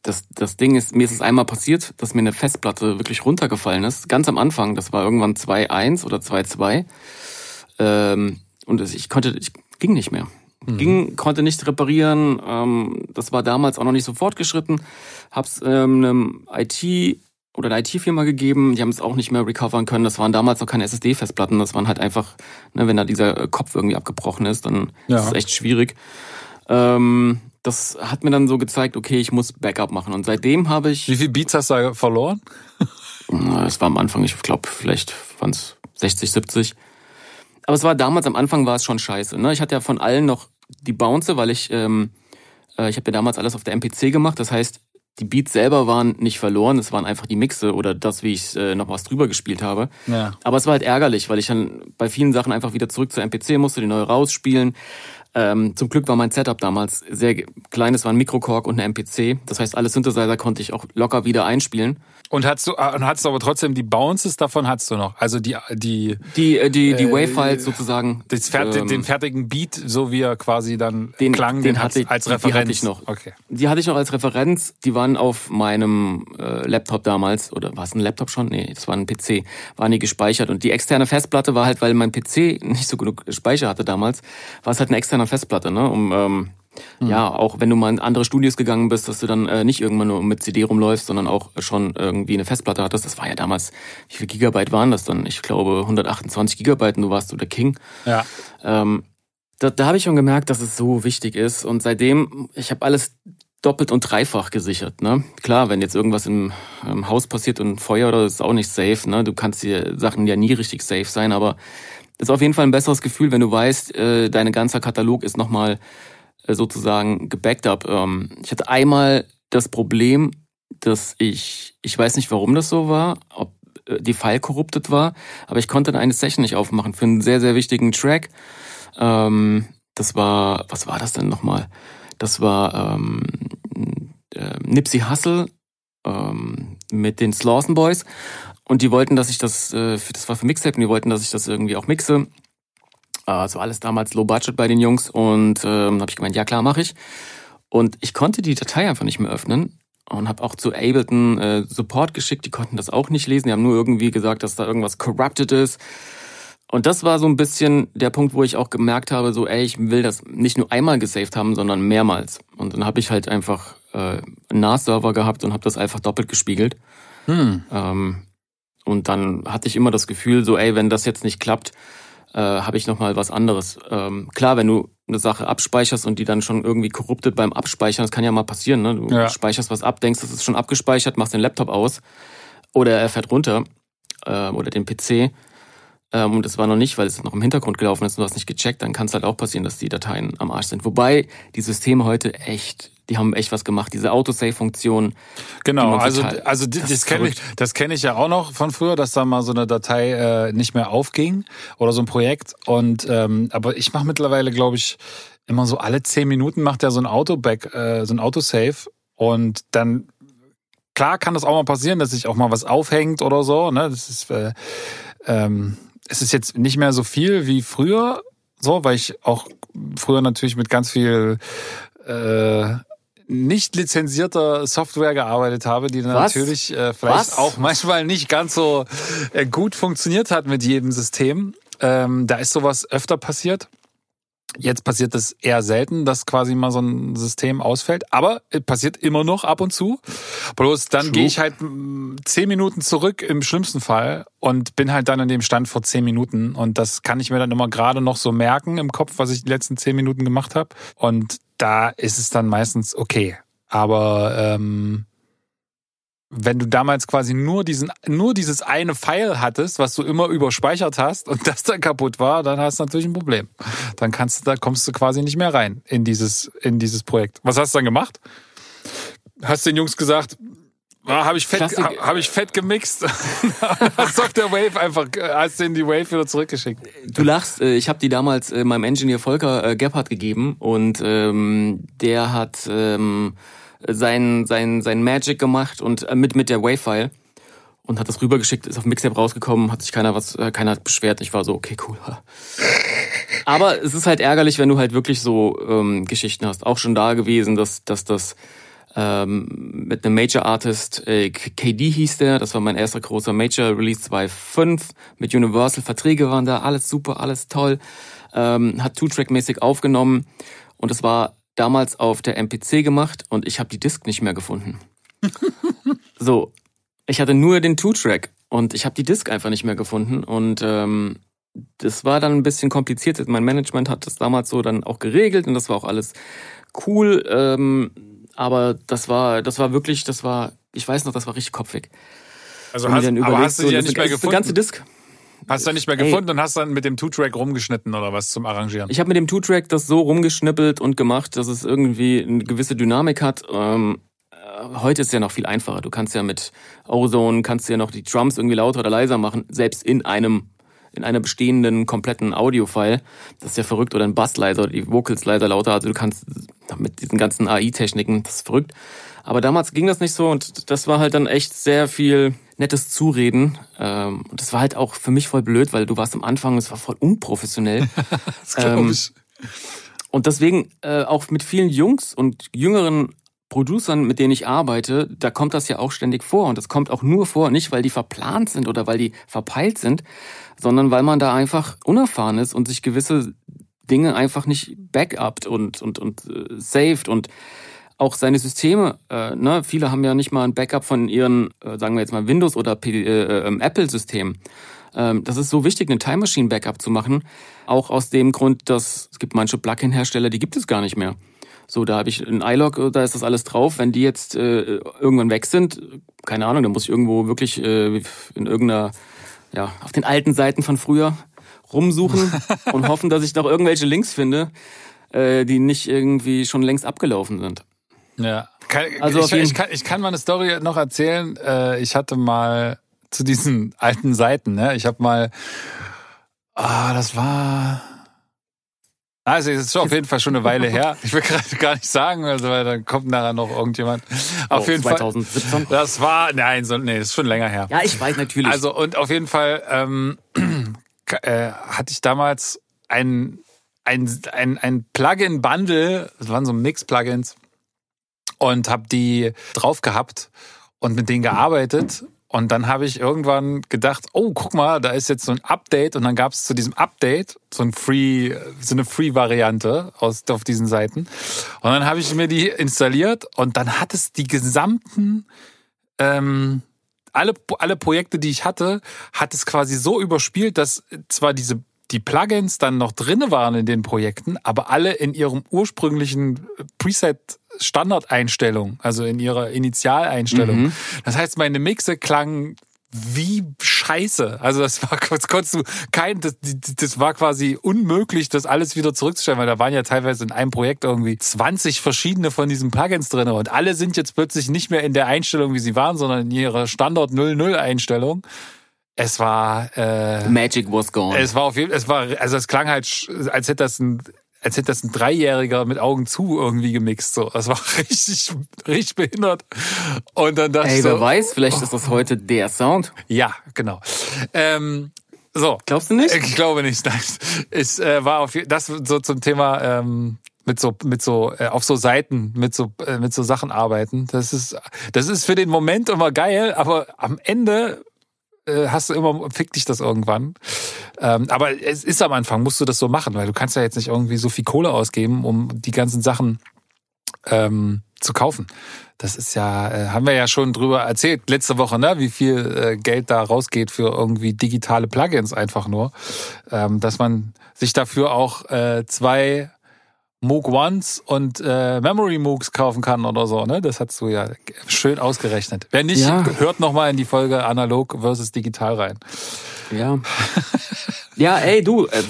das, das Ding ist, mir ist es einmal passiert, dass mir eine Festplatte wirklich runtergefallen ist. Ganz am Anfang, das war irgendwann 2.1 oder 2.2. Ähm, und ich konnte, ich ging nicht mehr. Mhm. Ging, konnte nicht reparieren. Ähm, das war damals auch noch nicht so fortgeschritten. Hab's ähm, einem IT oder eine IT-Firma gegeben, die haben es auch nicht mehr recovern können. Das waren damals noch keine SSD-Festplatten, das waren halt einfach, ne, wenn da dieser Kopf irgendwie abgebrochen ist, dann ja. ist es echt schwierig. Ähm, das hat mir dann so gezeigt, okay, ich muss Backup machen. Und seitdem habe ich. Wie viel Beats hast du verloren? Es war am Anfang, ich glaube, vielleicht waren es 60, 70. Aber es war damals, am Anfang war es schon scheiße. Ne? Ich hatte ja von allen noch die Bounce, weil ich, ähm, äh, ich habe ja damals alles auf der MPC gemacht. Das heißt, die Beats selber waren nicht verloren, es waren einfach die Mixe oder das, wie ich äh, noch was drüber gespielt habe. Ja. Aber es war halt ärgerlich, weil ich dann bei vielen Sachen einfach wieder zurück zur MPC musste, die neu rausspielen. Ähm, zum Glück war mein Setup damals sehr klein. Es war ein Microcork und eine MPC. Das heißt, alle Synthesizer konnte ich auch locker wieder einspielen. Und hast du, und hast du aber trotzdem die Bounces davon hast du noch? Also die, die, die, äh, die, die äh, Wave-Files sozusagen. Fert ähm, den fertigen Beat, so wie er quasi dann den, klang, den, den hatte ich, als Referenz. Die hatte ich noch. Okay. Die hatte ich noch als Referenz. Die waren auf meinem äh, Laptop damals, oder war es ein Laptop schon? Nee, das war ein PC. Waren die gespeichert. Und die externe Festplatte war halt, weil mein PC nicht so genug Speicher hatte damals, war es halt eine externe Festplatte, ne? Um, ähm, Mhm. Ja, auch wenn du mal in andere Studios gegangen bist, dass du dann äh, nicht irgendwann nur mit CD rumläufst, sondern auch schon irgendwie eine Festplatte hattest. Das war ja damals, wie viel Gigabyte waren das dann? Ich glaube 128 Gigabyte und du warst so der King. Ja. Ähm, da, da habe ich schon gemerkt, dass es so wichtig ist. Und seitdem, ich habe alles doppelt und dreifach gesichert. Ne? Klar, wenn jetzt irgendwas im, im Haus passiert und Feuer oder ist auch nicht safe. Ne? Du kannst die Sachen ja nie richtig safe sein, aber ist auf jeden Fall ein besseres Gefühl, wenn du weißt, äh, dein ganzer Katalog ist nochmal äh, sozusagen gebackt up. Ähm, ich hatte einmal das Problem, dass ich, ich weiß nicht, warum das so war, ob äh, die File korruptet war, aber ich konnte eine Session nicht aufmachen für einen sehr, sehr wichtigen Track. Ähm, das war, was war das denn nochmal? Das war ähm, äh, Nipsey Hussle ähm, mit den Slawson Boys und die wollten, dass ich das, äh, das war für Mixtape, und die wollten, dass ich das irgendwie auch mixe. Also alles damals Low Budget bei den Jungs und ähm, habe ich gemeint, ja klar, mache ich. Und ich konnte die Datei einfach nicht mehr öffnen und habe auch zu Ableton äh, Support geschickt, die konnten das auch nicht lesen, die haben nur irgendwie gesagt, dass da irgendwas corrupted ist. Und das war so ein bisschen der Punkt, wo ich auch gemerkt habe, so, ey, ich will das nicht nur einmal gesaved haben, sondern mehrmals. Und dann habe ich halt einfach äh, einen NAS-Server gehabt und habe das einfach doppelt gespiegelt. Hm. Ähm, und dann hatte ich immer das Gefühl, so, ey, wenn das jetzt nicht klappt, äh, habe ich nochmal was anderes. Ähm, klar, wenn du eine Sache abspeicherst und die dann schon irgendwie korruptet beim Abspeichern, das kann ja mal passieren, ne? Du Ja. speicherst was ab, denkst, das ist schon abgespeichert, machst den Laptop aus oder er fährt runter ähm, oder den PC ähm, und es war noch nicht, weil es noch im Hintergrund gelaufen ist und du hast nicht gecheckt, dann kann es halt auch passieren, dass die Dateien am Arsch sind. Wobei die Systeme heute echt, die haben echt was gemacht. Diese Autosave-Funktion, Genau, also, total- also das, das kenne ich, das kenne ich ja auch noch von früher, dass da mal so eine Datei äh, nicht mehr aufging oder so ein Projekt. Und ähm, aber ich mache mittlerweile, glaube ich, immer so alle zehn Minuten macht er so ein Autoback, äh, so ein Autosave und dann klar kann das auch mal passieren, dass sich auch mal was aufhängt oder so. Ne, das ist äh, ähm, es ist jetzt nicht mehr so viel wie früher, so, weil ich auch früher natürlich mit ganz viel äh, nicht lizenzierter Software gearbeitet habe, die Was? natürlich äh, vielleicht Was? auch manchmal nicht ganz so äh, gut funktioniert hat mit jedem System. Ähm, da ist sowas öfter passiert. Jetzt passiert es eher selten, dass quasi mal so ein System ausfällt, aber es passiert immer noch ab und zu. Bloß dann gehe ich halt mm, zehn Minuten zurück im schlimmsten Fall und bin halt dann in dem Stand vor zehn Minuten und das kann ich mir dann immer gerade noch so merken im Kopf, was ich die letzten zehn Minuten gemacht habe und da ist es dann meistens okay. Aber ähm, wenn du damals quasi nur diesen, nur dieses eine File hattest, was du immer überspeichert hast und (laughs) das dann kaputt war, dann hast du natürlich ein Problem. Dann kannst du, da kommst du quasi nicht mehr rein in dieses, in dieses Projekt. Was hast du dann gemacht? Hast den Jungs gesagt, ah, habe ich fett, hab ich fett gemixt? (laughs) hast auf der Wave einfach, äh, hast den die Wave wieder zurückgeschickt. Du lachst, äh, ich habe die damals äh, meinem Engineer Volker Gebhardt gegeben und ähm, der hat ähm, sein, sein, sein Magic gemacht und äh, mit, mit der Wave-File und hat das rübergeschickt, ist auf Mixtape rausgekommen, hat sich keiner was, äh, keiner hat beschwert. Ich war so, okay, cool. (laughs) Aber es ist halt ärgerlich, wenn du halt wirklich so ähm, Geschichten hast. Auch schon da gewesen, dass, dass das ähm, mit einem Major Artist, äh, KD hieß der, das war mein erster großer Major. Release 2.5, mit Universal, Verträge waren da, alles super, alles toll, ähm, hat Two-Track-mäßig aufgenommen. Und es war damals auf der MPC gemacht und ich habe die Disc nicht mehr gefunden. (laughs) so, ich hatte nur den Two-Track und ich habe die Disc einfach nicht mehr gefunden. Und ähm, das war dann ein bisschen kompliziert. Mein Management hat das damals so dann auch geregelt und das war auch alles cool. Ähm, aber das war, das war wirklich, das war, ich weiß noch, das war richtig kopfig. Also hast, dann aber hast du so, die ja das nicht mehr eine ganze gefunden? Disc. Hast du nicht mehr Ey. gefunden und hast dann mit dem Two-Track rumgeschnitten oder was zum Arrangieren? Ich habe mit dem Two-Track das so rumgeschnippelt und gemacht, dass es irgendwie eine gewisse Dynamik hat. Ähm, äh, heute ist es ja noch viel einfacher. Du kannst ja mit Ozone, kannst du ja noch die Drums irgendwie lauter oder leiser machen, selbst in einem in einer bestehenden kompletten Audio-File. Das ist ja verrückt. Oder ein Bass leiser oder die Vocals leiser lauter. Also du kannst mit diesen ganzen AI-Techniken, das ist verrückt. Aber damals ging das nicht so und das war halt dann echt sehr viel nettes Zureden. Ähm, Und das war halt auch für mich voll blöd, weil du warst am Anfang, es war voll unprofessionell. (laughs) Das glaub ähm, ich. Und deswegen äh, auch mit vielen Jungs und jüngeren Producern, mit denen ich arbeite, da kommt das ja auch ständig vor. Und das kommt auch nur vor, nicht weil die verplant sind oder weil die verpeilt sind, sondern weil man da einfach unerfahren ist und sich gewisse Dinge einfach nicht backupt und, und, und äh, saved und auch seine Systeme, äh, ne, viele haben ja nicht mal ein Backup von ihren, äh, sagen wir jetzt mal Windows oder äh, ähm, Apple-System. Ähm, das ist so wichtig, eine Time Machine Backup zu machen, auch aus dem Grund, dass es gibt manche Plugin-Hersteller, die gibt es gar nicht mehr. So, da habe ich ein iLog, äh, da ist das alles drauf. Wenn die jetzt äh, irgendwann weg sind, keine Ahnung, dann muss ich irgendwo wirklich äh, in irgendeiner, ja, auf den alten Seiten von früher rumsuchen (laughs) und hoffen, dass ich noch irgendwelche Links finde, äh, die nicht irgendwie schon längst abgelaufen sind. Ja. Kann, Also ich, ich, kann, ich kann mal eine Story noch erzählen. Äh, Ich hatte mal zu diesen (laughs) alten Seiten, ne? Ich habe mal, ah, das war, also es ist auf jeden Fall schon eine Weile her. (laughs) Ich will gerade gar nicht sagen, also weil dann kommt nachher noch irgendjemand. Auf Oh, jeden 2017. Fall. Das war, nein, so, nee, das ist schon länger her. Ja, ich weiß natürlich. Also und auf jeden Fall ähm, (clears throat) äh, hatte ich damals ein, ein, ein, ein Plugin-Bundle, das waren so Mix-Plugins, und habe die drauf gehabt und mit denen gearbeitet. Und dann habe ich irgendwann gedacht, oh, guck mal, da ist jetzt so ein Update. Und dann gab es zu diesem Update so ein Free, so eine Free-Variante aus auf diesen Seiten. Und dann habe ich mir die installiert und dann hat es die gesamten ähm, alle, alle Projekte, die ich hatte, hat es quasi so überspielt, dass zwar diese die Plugins dann noch drinne waren in den Projekten, aber alle in ihrem ursprünglichen Preset Standardeinstellung, also in ihrer Initialeinstellung. Mhm. Das heißt, meine Mixe klangen wie scheiße. Also das war, das konntest du kein, das, das war quasi unmöglich, das alles wieder zurückzustellen, weil da waren ja teilweise in einem Projekt irgendwie 20 verschiedene von diesen Plugins drin und alle sind jetzt plötzlich nicht mehr in der Einstellung, wie sie waren, sondern in ihrer Standard 00 Einstellung. Es war, äh, Magic was gone. es war auf jeden, es war, also es klang halt, als hätte das ein, als hätte das ein Dreijähriger mit Augen zu irgendwie gemixt. So, das war (laughs) richtig, richtig behindert. Und dann dachte Ey, ich wer so, weiß, vielleicht ist das heute der Sound. ja, genau. Ähm, so, Glaubst du nicht? ich glaube nicht. Nein. Es äh, war auf das so zum Thema ähm, mit so mit so äh, auf so Seiten mit so äh, mit so Sachen arbeiten. Das ist das ist für den Moment immer geil, aber am Ende hast du immer fick dich das irgendwann. Ähm, aber es ist am Anfang musst du das so machen, weil du kannst ja jetzt nicht irgendwie so viel Kohle ausgeben, um die ganzen Sachen ähm, zu kaufen. Das ist ja, äh, haben wir ja schon drüber erzählt letzte Woche, ne, wie viel äh, Geld da rausgeht für irgendwie digitale Plugins einfach nur, ähm, dass man sich dafür auch äh, zwei Moog Ones und äh, Memory Moogs kaufen kann oder so, ne? Das hast du ja schön ausgerechnet. Wer nicht, Ja. hört noch mal in die Folge analog versus digital rein. Ja. Ja, ey, du, äh,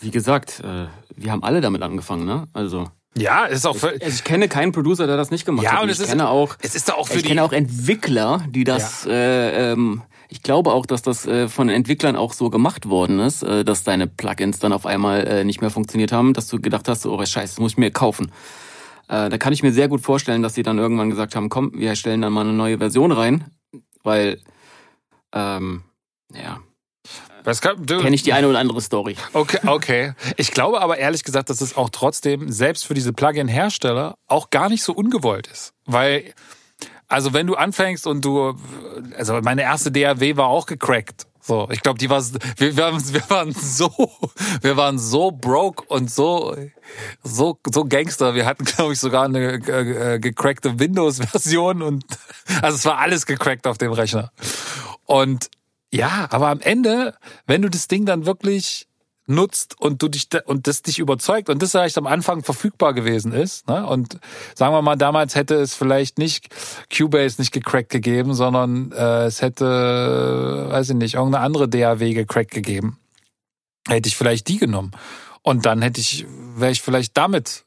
wie gesagt, äh, wir haben alle damit angefangen, ne? Also, Ja, ist auch für, also ich kenne keinen Producer, der das nicht gemacht Ja, hat. und ich es ist- kenne auch, es ist doch auch für ich die kenne auch Entwickler, die das, äh, ähm, ich glaube auch, dass das äh, von Entwicklern auch so gemacht worden ist, äh, dass deine Plugins dann auf einmal äh, nicht mehr funktioniert haben, dass du gedacht hast, oh scheiße, das muss ich mir kaufen. Äh, da kann ich mir sehr gut vorstellen, dass sie dann irgendwann gesagt haben, komm, wir stellen dann mal eine neue Version rein, weil, ähm, ja, kann, du, kenne ich die eine oder andere Story. Okay, okay. Ich glaube aber ehrlich gesagt, dass es auch trotzdem, selbst für diese Plugin-Hersteller, auch gar nicht so ungewollt ist. Weil, also wenn du anfängst und du, also meine erste DAW war auch gecrackt. So, ich glaube, die war, wir, wir, waren, so, wir waren so broke und so, so, so Gangster. Wir hatten, glaube ich, sogar eine äh, äh, gecrackte Windows-Version und, also es war alles gecrackt auf dem Rechner. Und ja, aber am Ende, wenn du das Ding dann wirklich nutzt und du dich und das dich überzeugt und das vielleicht am Anfang verfügbar gewesen ist, ne? Und sagen wir mal, damals hätte es vielleicht nicht Cubase nicht gecrackt gegeben, sondern äh, es hätte, weiß ich nicht, irgendeine andere DAW gecrackt gegeben. Hätte ich vielleicht die genommen. Und dann hätte ich, wäre ich vielleicht damit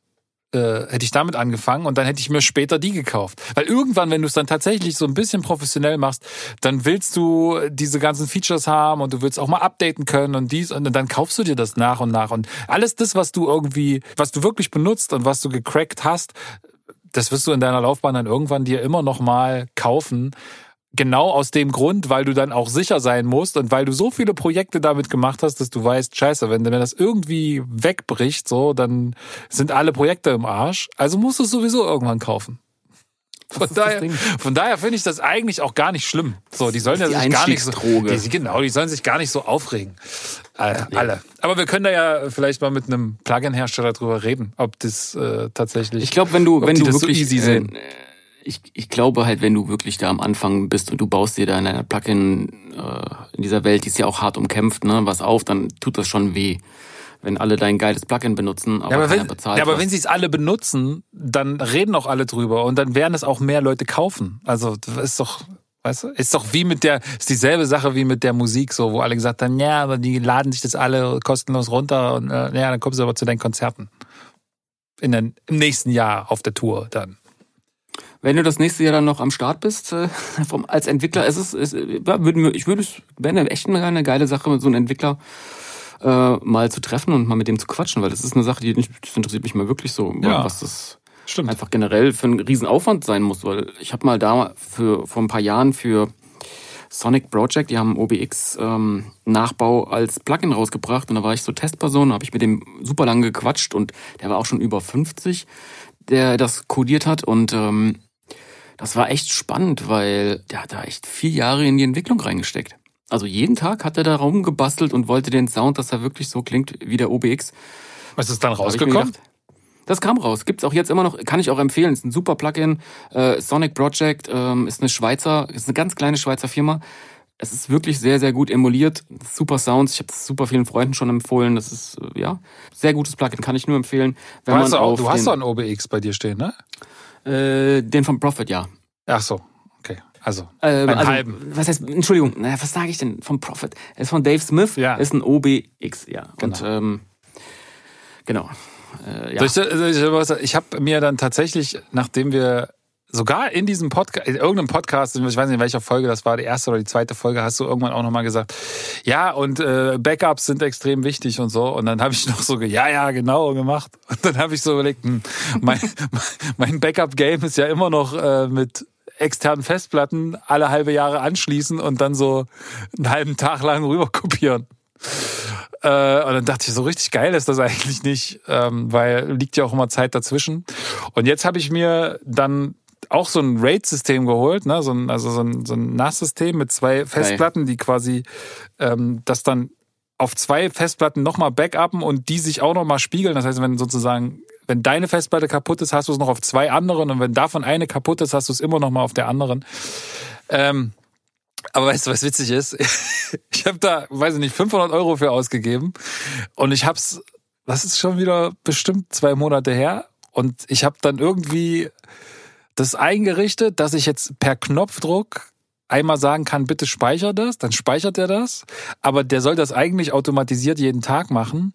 äh, hätte ich damit angefangen und dann hätte ich mir später die gekauft. Weil irgendwann, wenn du es dann tatsächlich so ein bisschen professionell machst, dann willst du diese ganzen Features haben und du willst auch mal updaten können und dies und dann kaufst du dir das nach und nach und alles das, was du irgendwie, was du wirklich benutzt und was du gecrackt hast, das wirst du in deiner Laufbahn dann irgendwann dir immer noch mal kaufen. Genau aus dem Grund, weil du dann auch sicher sein musst und weil du so viele Projekte damit gemacht hast, dass du weißt, scheiße, wenn, wenn das irgendwie wegbricht, so, dann sind alle Projekte im Arsch. Also musst du es sowieso irgendwann kaufen. Von daher, von daher finde ich das eigentlich auch gar nicht schlimm. So, die sollen ja Die sich gar nicht so, die, genau, die sollen sich gar nicht so aufregen. Äh, Alle. Aber wir können da ja vielleicht mal mit einem Plugin-Hersteller drüber reden, ob das äh, tatsächlich. Ich glaube, wenn du, wenn du das so wirklich, easy sehen. äh, ich, ich glaube halt, wenn du wirklich da am Anfang bist und du baust dir da in deiner Plugin äh, in dieser Welt, die ist ja auch hart umkämpft, ne, was auf, dann tut das schon weh, wenn alle dein geiles Plugin benutzen, aber, ja, aber keiner wenn, bezahlt. ja, aber was. wenn sie es alle benutzen, dann reden auch alle drüber und dann werden es auch mehr Leute kaufen. Also das ist doch, weißt du, ist doch wie mit der, ist dieselbe Sache wie mit der Musik, so wo alle gesagt haben, ja, aber die laden sich das alle kostenlos runter und äh, ja, dann kommst du aber zu deinen Konzerten in den, im nächsten Jahr auf der Tour dann. Wenn du das nächste Jahr dann noch am Start bist, äh, (laughs) vom, als Entwickler, es ist, es, ja, würden wir, ich würde es, wäre eine echt eine, geile Sache, so einem Entwickler äh, mal zu treffen und mal mit dem zu quatschen, weil das ist eine Sache, die nicht, das interessiert mich mal wirklich so, Ja. was das Stimmt. einfach generell für einen Riesenaufwand sein muss, weil ich habe mal da für vor ein paar Jahren für Sonic Project, die haben OBX ähm, Nachbau als Plugin rausgebracht und da war ich so Testperson, habe ich mit dem super lange gequatscht und der war auch schon über 50, der das codiert hat und ähm, das war echt spannend, weil der hat da echt vier Jahre in die Entwicklung reingesteckt. Also jeden Tag hat er da rumgebastelt und wollte den Sound, dass er wirklich so klingt wie der OBX. Was ist dann rausgekommen? Das kam raus. Gibt's auch jetzt immer noch, kann ich auch empfehlen. Ist ein super Plugin. Äh, Sonic Project ähm, ist eine Schweizer, ist eine ganz kleine Schweizer Firma. Es ist wirklich sehr, sehr gut emuliert. Super Sounds. Ich habe es super vielen Freunden schon empfohlen. Das ist, äh, ja, sehr gutes Plugin. Kann ich nur empfehlen. Du Wenn hast, man auch, auf du hast doch einen OBX bei dir stehen, ne? äh, den von Profit, ja. Ach so, okay. Also, Äh, einen also, halben. Was heißt, Entschuldigung, naja, was sage ich denn vom Profit? Er ist von Dave Smith, Ja. ist ein OBX, ja. Und Genau. ähm, genau. Äh, ja. Ich, ich habe mir dann tatsächlich, nachdem wir sogar in diesem Podcast, in irgendeinem Podcast, ich weiß nicht in welcher Folge das war, die erste oder die zweite Folge, hast du irgendwann auch nochmal gesagt, ja, und äh, Backups sind extrem wichtig und so. Und dann habe ich noch so, ja, ja, genau gemacht. Und dann habe ich so überlegt, hm, mein, (laughs) mein Backup-Game ist ja immer noch äh, mit externen Festplatten alle halbe Jahre anschließen und dann so einen halben Tag lang rüber kopieren. Äh, und dann dachte ich, so richtig geil ist das eigentlich nicht, ähm, weil liegt ja auch immer Zeit dazwischen. Und jetzt habe ich mir dann auch so ein RAID-System geholt, ne? so ein, also so ein, so ein NAS-System mit zwei Festplatten, die quasi ähm, das dann auf zwei Festplatten nochmal backuppen und die sich auch nochmal spiegeln. Das heißt, wenn sozusagen, wenn deine Festplatte kaputt ist, hast du es noch auf zwei anderen und wenn davon eine kaputt ist, hast du es immer noch mal auf der anderen. Ähm, aber weißt du, was witzig ist? (laughs) Ich habe da, weiß ich nicht, 500 Euro für ausgegeben und ich hab's, das ist schon wieder bestimmt zwei Monate her und ich habe dann irgendwie das eingerichtet, dass ich jetzt per Knopfdruck einmal sagen kann, bitte speicher das, dann speichert er das, aber der soll das eigentlich automatisiert jeden Tag machen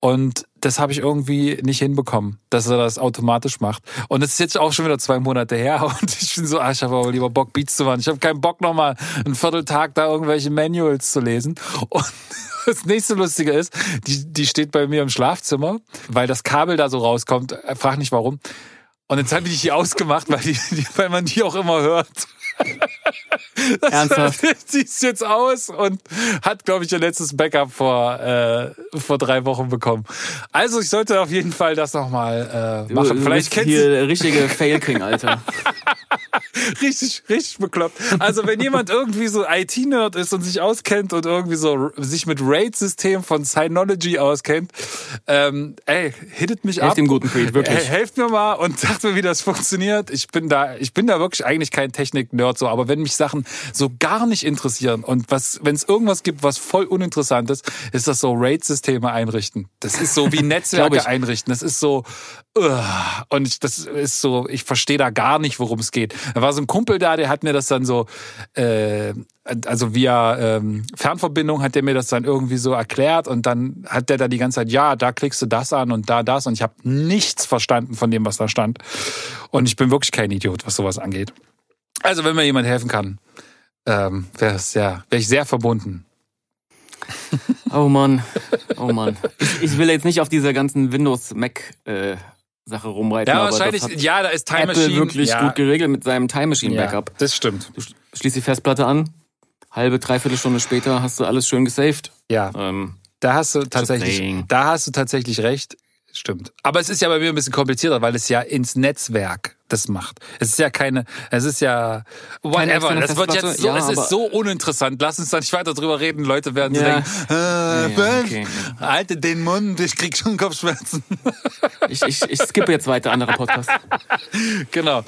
und das habe ich irgendwie nicht hinbekommen, dass er das automatisch macht. Und es ist jetzt auch schon wieder zwei Monate her (laughs) und ich bin so, ah, ich habe aber lieber Bock, Beats zu machen. Ich habe keinen Bock, nochmal einen Vierteltag da irgendwelche Manuals zu lesen. Und (laughs) das nächste Lustige ist, die, die steht bei mir im Schlafzimmer, weil das Kabel da so rauskommt. Frag nicht warum. Und jetzt habe ich die ausgemacht, weil, die, die, weil man die auch immer hört. (laughs) Das Ernsthaft? (laughs) Sie ist jetzt aus und hat, glaube ich, ihr letztes Backup vor, äh, vor drei Wochen bekommen. Also ich sollte auf jeden Fall das nochmal äh, machen. Du- du Vielleicht kennt hier der richtige Fail King, Alter. (laughs) (laughs) richtig, richtig bekloppt. Also wenn jemand irgendwie so IT-Nerd ist und sich auskennt und irgendwie so sich mit RAID-System von Synology auskennt, ähm, ey, hittet mich Helft ab. dem guten Creed, wirklich. Äh, helft mir mal und (laughs) sagt mir, wie das funktioniert. Ich bin da, ich bin da wirklich eigentlich kein Technik-Nerd so, aber wenn mich Sachen so gar nicht interessieren und was, wenn es irgendwas gibt, was voll uninteressant ist, ist das so RAID-Systeme einrichten. Das ist so wie (laughs) Netzwerke ich. einrichten. Das ist so. Und ich, das ist so, ich verstehe da gar nicht, worum es geht. Da war so ein Kumpel da, der hat mir das dann so, äh, also via ähm, Fernverbindung hat der mir das dann irgendwie so erklärt und dann hat der da die ganze Zeit, ja, da klickst du das an und da das und ich habe nichts verstanden von dem, was da stand. Und ich bin wirklich kein Idiot, was sowas angeht. Also wenn mir jemand helfen kann, ähm, wäre sehr, wäre ich sehr verbunden. Oh Mann, oh Mann. Ich, ich will jetzt nicht auf dieser ganzen Windows-Mac-Sache rumreiten, Ja, wahrscheinlich, ja, da ist Time Apple Machine wirklich ja, gut geregelt mit seinem Time ja, Machine-Backup. Das stimmt. Du schließt die Festplatte an, halbe, dreiviertel Stunde später hast du alles schön gesaved. Ja. Ähm, Da hast du tatsächlich, da hast du tatsächlich recht. Stimmt. Aber es ist ja bei mir ein bisschen komplizierter, weil es ja ins Netzwerk das macht. Es ist ja keine, es ist ja whatever. Das wird jetzt so, Ja, es ist so uninteressant. Lass uns da nicht weiter drüber reden. Leute werden so Ja. denken, äh, Ja, okay. halte den Mund, ich krieg schon Kopfschmerzen. (laughs) ich, ich, ich skippe jetzt weiter andere Podcasts. (laughs) genau.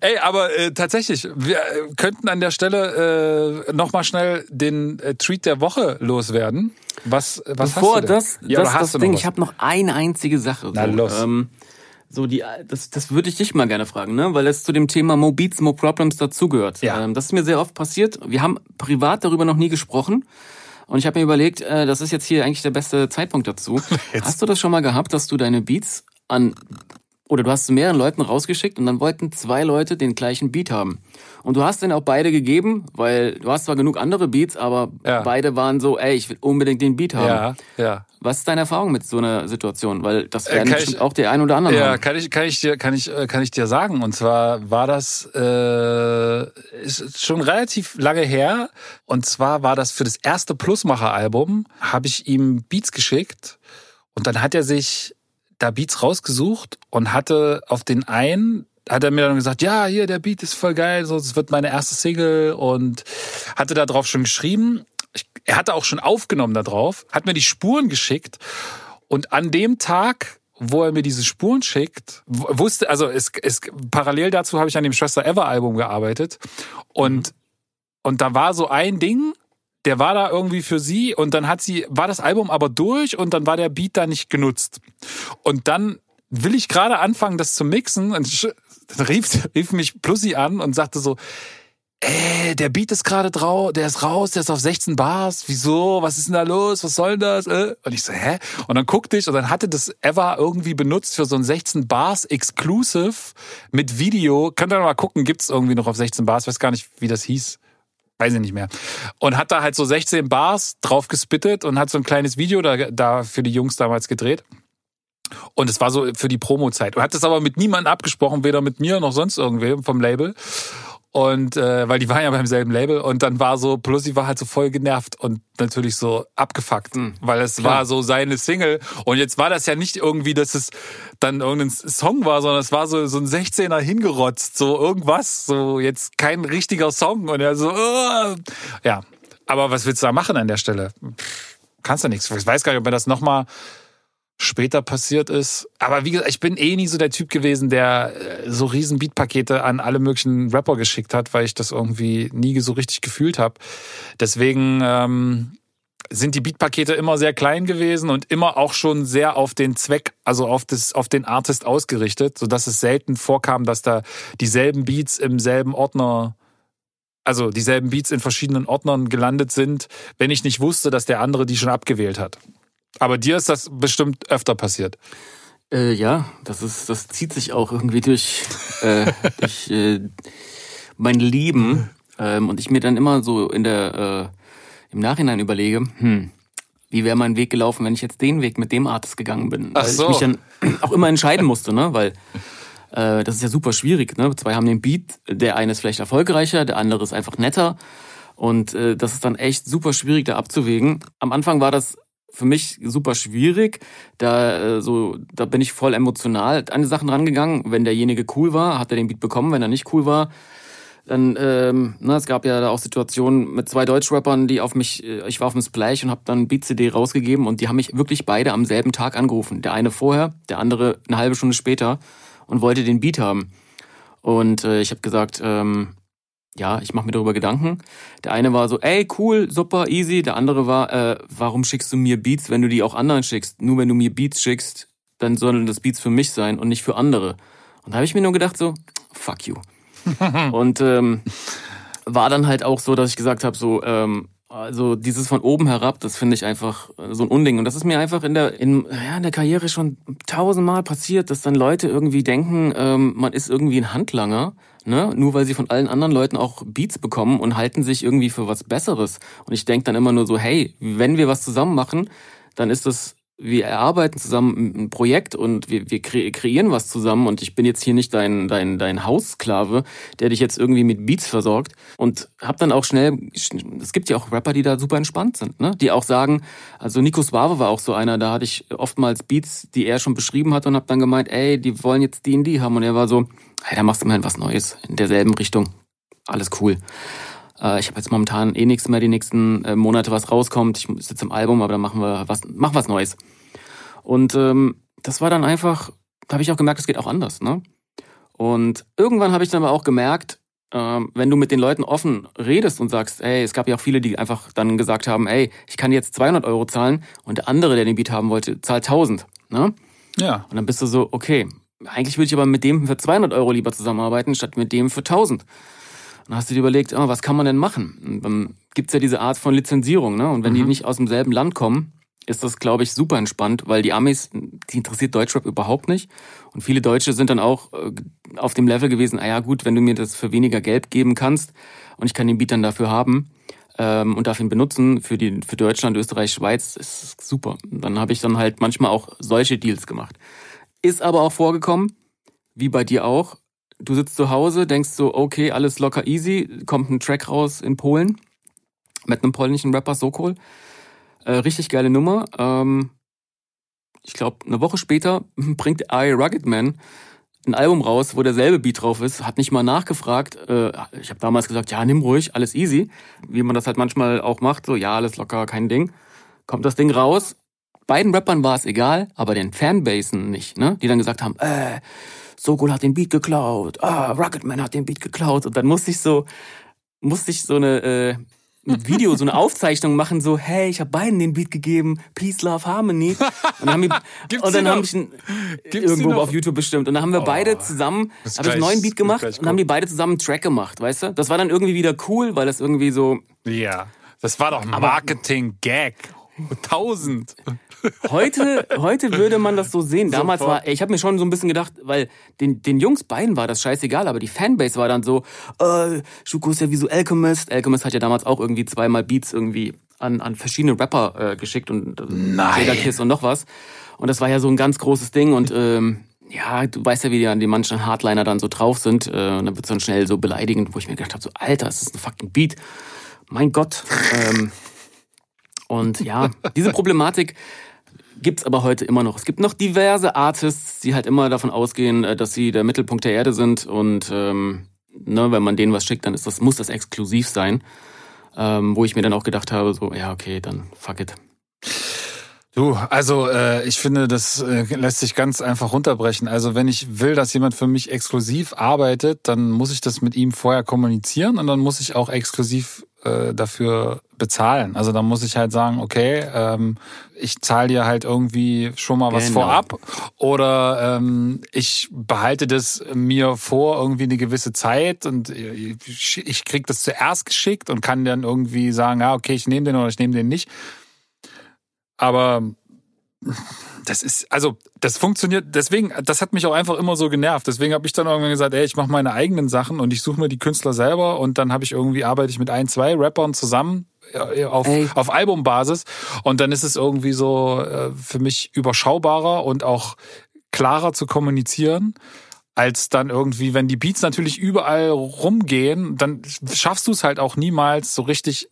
Ey, aber äh, tatsächlich, wir äh, könnten an der Stelle äh, nochmal schnell den äh, Tweet der Woche loswerden. Was, was Bevor hast du denn? das, ja, das, das Ding, was? ich habe noch eine einzige Sache. So, Na, los. Ähm, so die, das, das würde ich dich mal gerne fragen, ne? weil es zu dem Thema Mo Beats, Mo Problems dazugehört. Ja. Ähm, das ist mir sehr oft passiert. Wir haben privat darüber noch nie gesprochen. Und ich habe mir überlegt, äh, das ist jetzt hier eigentlich der beste Zeitpunkt dazu. (laughs) Hast du das schon mal gehabt, dass du deine Beats an oder du hast zu mehreren Leuten rausgeschickt und dann wollten zwei Leute den gleichen Beat haben. Und du hast den auch beide gegeben, weil du hast zwar genug andere Beats, aber Ja. beide waren so, ey, ich will unbedingt den Beat haben. ja, ja. Was ist deine Erfahrung mit so einer Situation? Weil das Äh, werden kann bestimmt ich- auch der ein oder andere Ja, haben. kann ich, kann ich dir, kann ich, äh, kann ich dir sagen. Und zwar war das äh, ist schon relativ lange her. Und zwar war das für das erste Plusmacher-Album, habe ich ihm Beats geschickt und dann hat er sich da Beats rausgesucht und hatte auf den einen hat er mir dann gesagt, ja, hier, der Beat ist voll geil, so, das wird meine erste Single und hatte da drauf schon geschrieben. Ich, er hatte auch schon aufgenommen da drauf, hat mir die Spuren geschickt und an dem Tag, wo er mir diese Spuren schickt, wusste, also es, es, parallel dazu habe ich an dem Schwester Ever Album gearbeitet und und da war so ein Ding, der war da irgendwie für sie und dann hat sie, war das Album aber durch und dann war der Beat da nicht genutzt. Und dann will ich gerade anfangen, das zu mixen und dann rief, (laughs) rief mich Plussi an und sagte so, ey, der Beat ist gerade drauf, der ist raus, der ist auf 16 Bars. Wieso? Was ist denn da los? Was soll denn das? Äh? Und ich so, hä? Und dann guckte ich und dann hatte das Eva irgendwie benutzt für so ein 16 Bars Exclusive mit Video. Könnt ihr mal gucken, gibt's irgendwie noch auf 16 Bars? Weiß gar nicht, wie das hieß. Weiß ich nicht mehr. Und hat da halt so 16 Bars drauf gespittet und hat so ein kleines Video da, da für die Jungs damals gedreht. Und es war so für die Promo-Zeit. Und hat das aber mit niemandem abgesprochen, weder mit mir noch sonst irgendwem vom Label. Und äh, weil die waren ja beim selben Label und dann war so, Plussi war halt so voll genervt und natürlich so abgefuckt, mhm. weil es Klar. war so seine Single. Und jetzt war das ja nicht irgendwie, dass es dann irgendein Song war, sondern es war so, so ein 16er hingerotzt, so irgendwas, so jetzt kein richtiger Song. Und er so, uh, ja. Aber was willst du da machen an der Stelle? Pff, kannst du nichts. Ich weiß gar nicht, ob er das nochmal später passiert ist. Aber wie gesagt, ich bin eh nie so der Typ gewesen, der äh, so riesen Beatpakete an alle möglichen Rapper geschickt hat, weil ich das irgendwie nie so richtig gefühlt habe. Deswegen ähm, sind die Beatpakete immer sehr klein gewesen und immer auch schon sehr auf den Zweck, also auf das, auf den Artist ausgerichtet, so dass es selten vorkam, dass da dieselben Beats im selben Ordner also dieselben Beats in verschiedenen Ordnern gelandet sind, wenn ich nicht wusste, dass der andere die schon abgewählt hat. Aber dir ist das bestimmt öfter passiert. Äh, ja, das ist, das zieht sich auch irgendwie durch, äh, (laughs) durch äh, mein Leben. Ähm, und ich mir dann immer so in der äh, im Nachhinein überlege, hm, wie wäre mein Weg gelaufen, wenn ich jetzt den Weg mit dem Artist gegangen bin? Ach so. Weil ich mich dann auch immer entscheiden musste, ne? Weil äh, das ist ja super schwierig, ne? Zwei haben den Beat, der eine ist vielleicht erfolgreicher, der andere ist einfach netter. Und äh, das ist dann echt super schwierig, da abzuwägen. Am Anfang war das für mich super schwierig. Da, äh, so, da bin ich voll emotional an die Sachen rangegangen. Wenn derjenige cool war, hat er den Beat bekommen. Wenn er nicht cool war, dann, ähm, na, es gab ja da auch Situationen mit zwei Deutschrappern, die auf mich, äh, ich war auf dem Splash und habe dann Beat-CD rausgegeben und die haben mich wirklich beide am selben Tag angerufen. Der eine vorher, der andere eine halbe Stunde später und wollte den Beat haben. Und äh, ich habe gesagt, ähm, ja, ich mache mir darüber Gedanken. Der eine war so, ey, cool, super, easy. Der andere war, äh, warum schickst du mir Beats, wenn du die auch anderen schickst? Nur wenn du mir Beats schickst, dann sollen das Beats für mich sein und nicht für andere. Und da habe ich mir nur gedacht so, fuck you. (laughs) und ähm, war dann halt auch so, dass ich gesagt habe, so, ähm, also dieses von oben herab, das finde ich einfach äh, so ein Unding. Und das ist mir einfach in der, in, ja, in der Karriere schon tausendmal passiert, dass dann Leute irgendwie denken, ähm, man ist irgendwie ein Handlanger, ne? Nur weil sie von allen anderen Leuten auch Beats bekommen und halten sich irgendwie für was Besseres. Und ich denke dann immer nur so, hey, wenn wir was zusammen machen, dann ist das wir erarbeiten zusammen ein Projekt und wir, wir kreieren was zusammen und ich bin jetzt hier nicht dein, dein, dein Haussklave, der dich jetzt irgendwie mit Beats versorgt und hab dann auch schnell, es gibt ja auch Rapper, die da super entspannt sind, ne? die auch sagen, also Nico Suave war auch so einer, da hatte ich oftmals Beats, die er schon beschrieben hat und hab dann gemeint, ey, die wollen jetzt die in die haben und er war so, hey, da machst du mal was Neues in derselben Richtung, alles cool. Äh, ich habe jetzt momentan eh nichts mehr die nächsten äh, Monate, was rauskommt. Ich sitze im Album, aber dann machen wir was, machen was Neues. Und ähm, das war dann einfach, da habe ich auch gemerkt, es geht auch anders. Ne? Und irgendwann habe ich dann aber auch gemerkt, ähm, wenn du mit den Leuten offen redest und sagst, ey, es gab ja auch viele, die einfach dann gesagt haben, ey, ich kann jetzt 200 Euro zahlen und der andere, der den Beat haben wollte, zahlt 1000. Ne? Ja. Und dann bist du so, okay, eigentlich würde ich aber mit dem für 200 Euro lieber zusammenarbeiten, statt mit dem für 1000. Dann hast du dir überlegt, oh, was kann man denn machen? Und dann gibt's ja diese Art von Lizenzierung, ne? Und wenn mhm. die nicht aus demselben Land kommen, ist das, glaube ich, super entspannt, weil die Amis, die interessiert Deutschrap überhaupt nicht. Und viele Deutsche sind dann auch äh, auf dem Level gewesen, ah ja gut, wenn du mir das für weniger Geld geben kannst und ich kann den Beat dann dafür haben ähm, und darf ihn benutzen für, die, für Deutschland, Österreich, Schweiz, ist super. Und dann habe ich dann halt manchmal auch solche Deals gemacht. Ist aber auch vorgekommen, wie bei dir auch, du sitzt zu Hause, denkst so, okay, alles locker easy, kommt ein Track raus in Polen mit einem polnischen Rapper Sokol. Äh, richtig geile Nummer. Ähm, ich glaube, eine Woche später (laughs) bringt I Rugged Man ein Album raus, wo derselbe Beat drauf ist, hat nicht mal nachgefragt. Äh, ich habe damals gesagt, ja, nimm ruhig, alles easy. Wie man das halt manchmal auch macht, so, ja, alles locker, kein Ding. Kommt das Ding raus. Beiden Rappern war es egal, aber den Fanbasen nicht, ne? Die dann gesagt haben, äh, Sokol hat den Beat geklaut, ah, Rocketman hat den Beat geklaut. Und dann musste ich so, musste ich so eine äh, ein Video, so eine (laughs) Aufzeichnung machen, so, hey, ich habe beiden den Beat gegeben, Peace, Love, Harmony. Und dann haben wir, (laughs) Gibt's und dann haben ich die irgendwo auf YouTube bestimmt. Und dann haben wir beide Oh, zusammen, muss habe ich einen neuen Beat gemacht und haben die beide zusammen einen Track gemacht, weißt du? Das war dann irgendwie wieder cool, weil das irgendwie so, Ja. Das war doch Marketing-Gag. Tausend. Heute, heute würde man das so sehen. Damals Sofort. war, ich habe mir schon so ein bisschen gedacht, weil den, den Jungs beiden war das scheißegal, aber die Fanbase war dann so, äh, Schuko ist ja wie so Alchemist. Alchemist hat ja damals auch irgendwie zweimal Beats irgendwie an, an verschiedene Rapper äh, geschickt und äh. Jada Kiss und noch was. Und das war ja so ein ganz großes Ding und ähm, ja, du weißt ja, wie die an manchen Hardliner dann so drauf sind. Äh, und dann wird dann schnell so beleidigend, wo ich mir gedacht habe, so, Alter, das ist ein fucking Beat. Mein Gott. Ähm, und ja, diese Problematik gibt's aber heute immer noch. Es gibt noch diverse Artists, die halt immer davon ausgehen, äh, dass sie der Mittelpunkt der Erde sind und ähm, ne, wenn man denen was schickt, dann ist das muss das exklusiv sein. Ähm, wo ich mir dann auch gedacht habe, so ja okay, dann fuck it. Du, also äh, ich finde, das äh, lässt sich ganz einfach runterbrechen. Also wenn ich will, dass jemand für mich exklusiv arbeitet, dann muss ich das mit ihm vorher kommunizieren und dann muss ich auch exklusiv äh, dafür bezahlen. Also dann muss ich halt sagen, okay, ähm, ich zahle dir halt irgendwie schon mal was Genau. vorab oder ähm, ich behalte das mir vor irgendwie eine gewisse Zeit und ich ich krieg das zuerst geschickt und kann dann irgendwie sagen, ja okay, ich nehme den oder ich nehme den nicht. Aber das ist, also das funktioniert, deswegen, das hat mich auch einfach immer so genervt. Deswegen habe ich dann irgendwann gesagt, ey, ich mache meine eigenen Sachen und ich suche mir die Künstler selber und dann habe ich irgendwie, arbeite ich mit ein, zwei Rappern zusammen äh, auf, Ey. auf Albumbasis und dann ist es irgendwie so äh, für mich überschaubarer und auch klarer zu kommunizieren als dann irgendwie, wenn die Beats natürlich überall rumgehen, dann schaffst du es halt auch niemals so richtig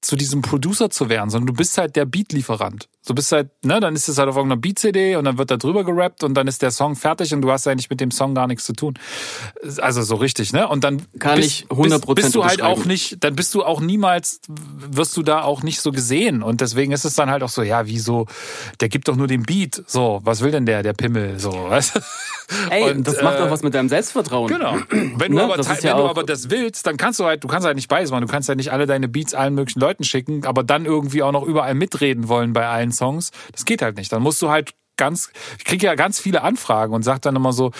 zu diesem Producer zu werden, sondern du bist halt der Beatlieferant. Du bist halt, ne, dann ist es halt auf irgendeiner Beat-CD und dann wird da drüber gerappt und dann ist der Song fertig und du hast eigentlich mit dem Song gar nichts zu tun. Also so richtig, ne? Und dann Kann bist, ich 100% bist, bist du halt auch nicht, dann bist du auch niemals, wirst du da auch nicht so gesehen und deswegen ist es dann halt auch so, ja, wieso, der gibt doch nur den Beat, so, was will denn der, der Pimmel, so, (laughs) weißt du? Ey, Und, das macht äh, doch was mit deinem Selbstvertrauen. Genau. (clears throat) Wenn du, Ne, aber, das ist ja wenn du aber das willst, dann kannst du halt, du kannst halt nicht beides machen. Du kannst ja nicht alle deine Beats allen möglichen Leuten schicken, aber dann irgendwie auch noch überall mitreden wollen bei allen Songs. Das geht halt nicht. Dann musst du halt ganz, ich kriege ja ganz viele Anfragen und sag dann immer so,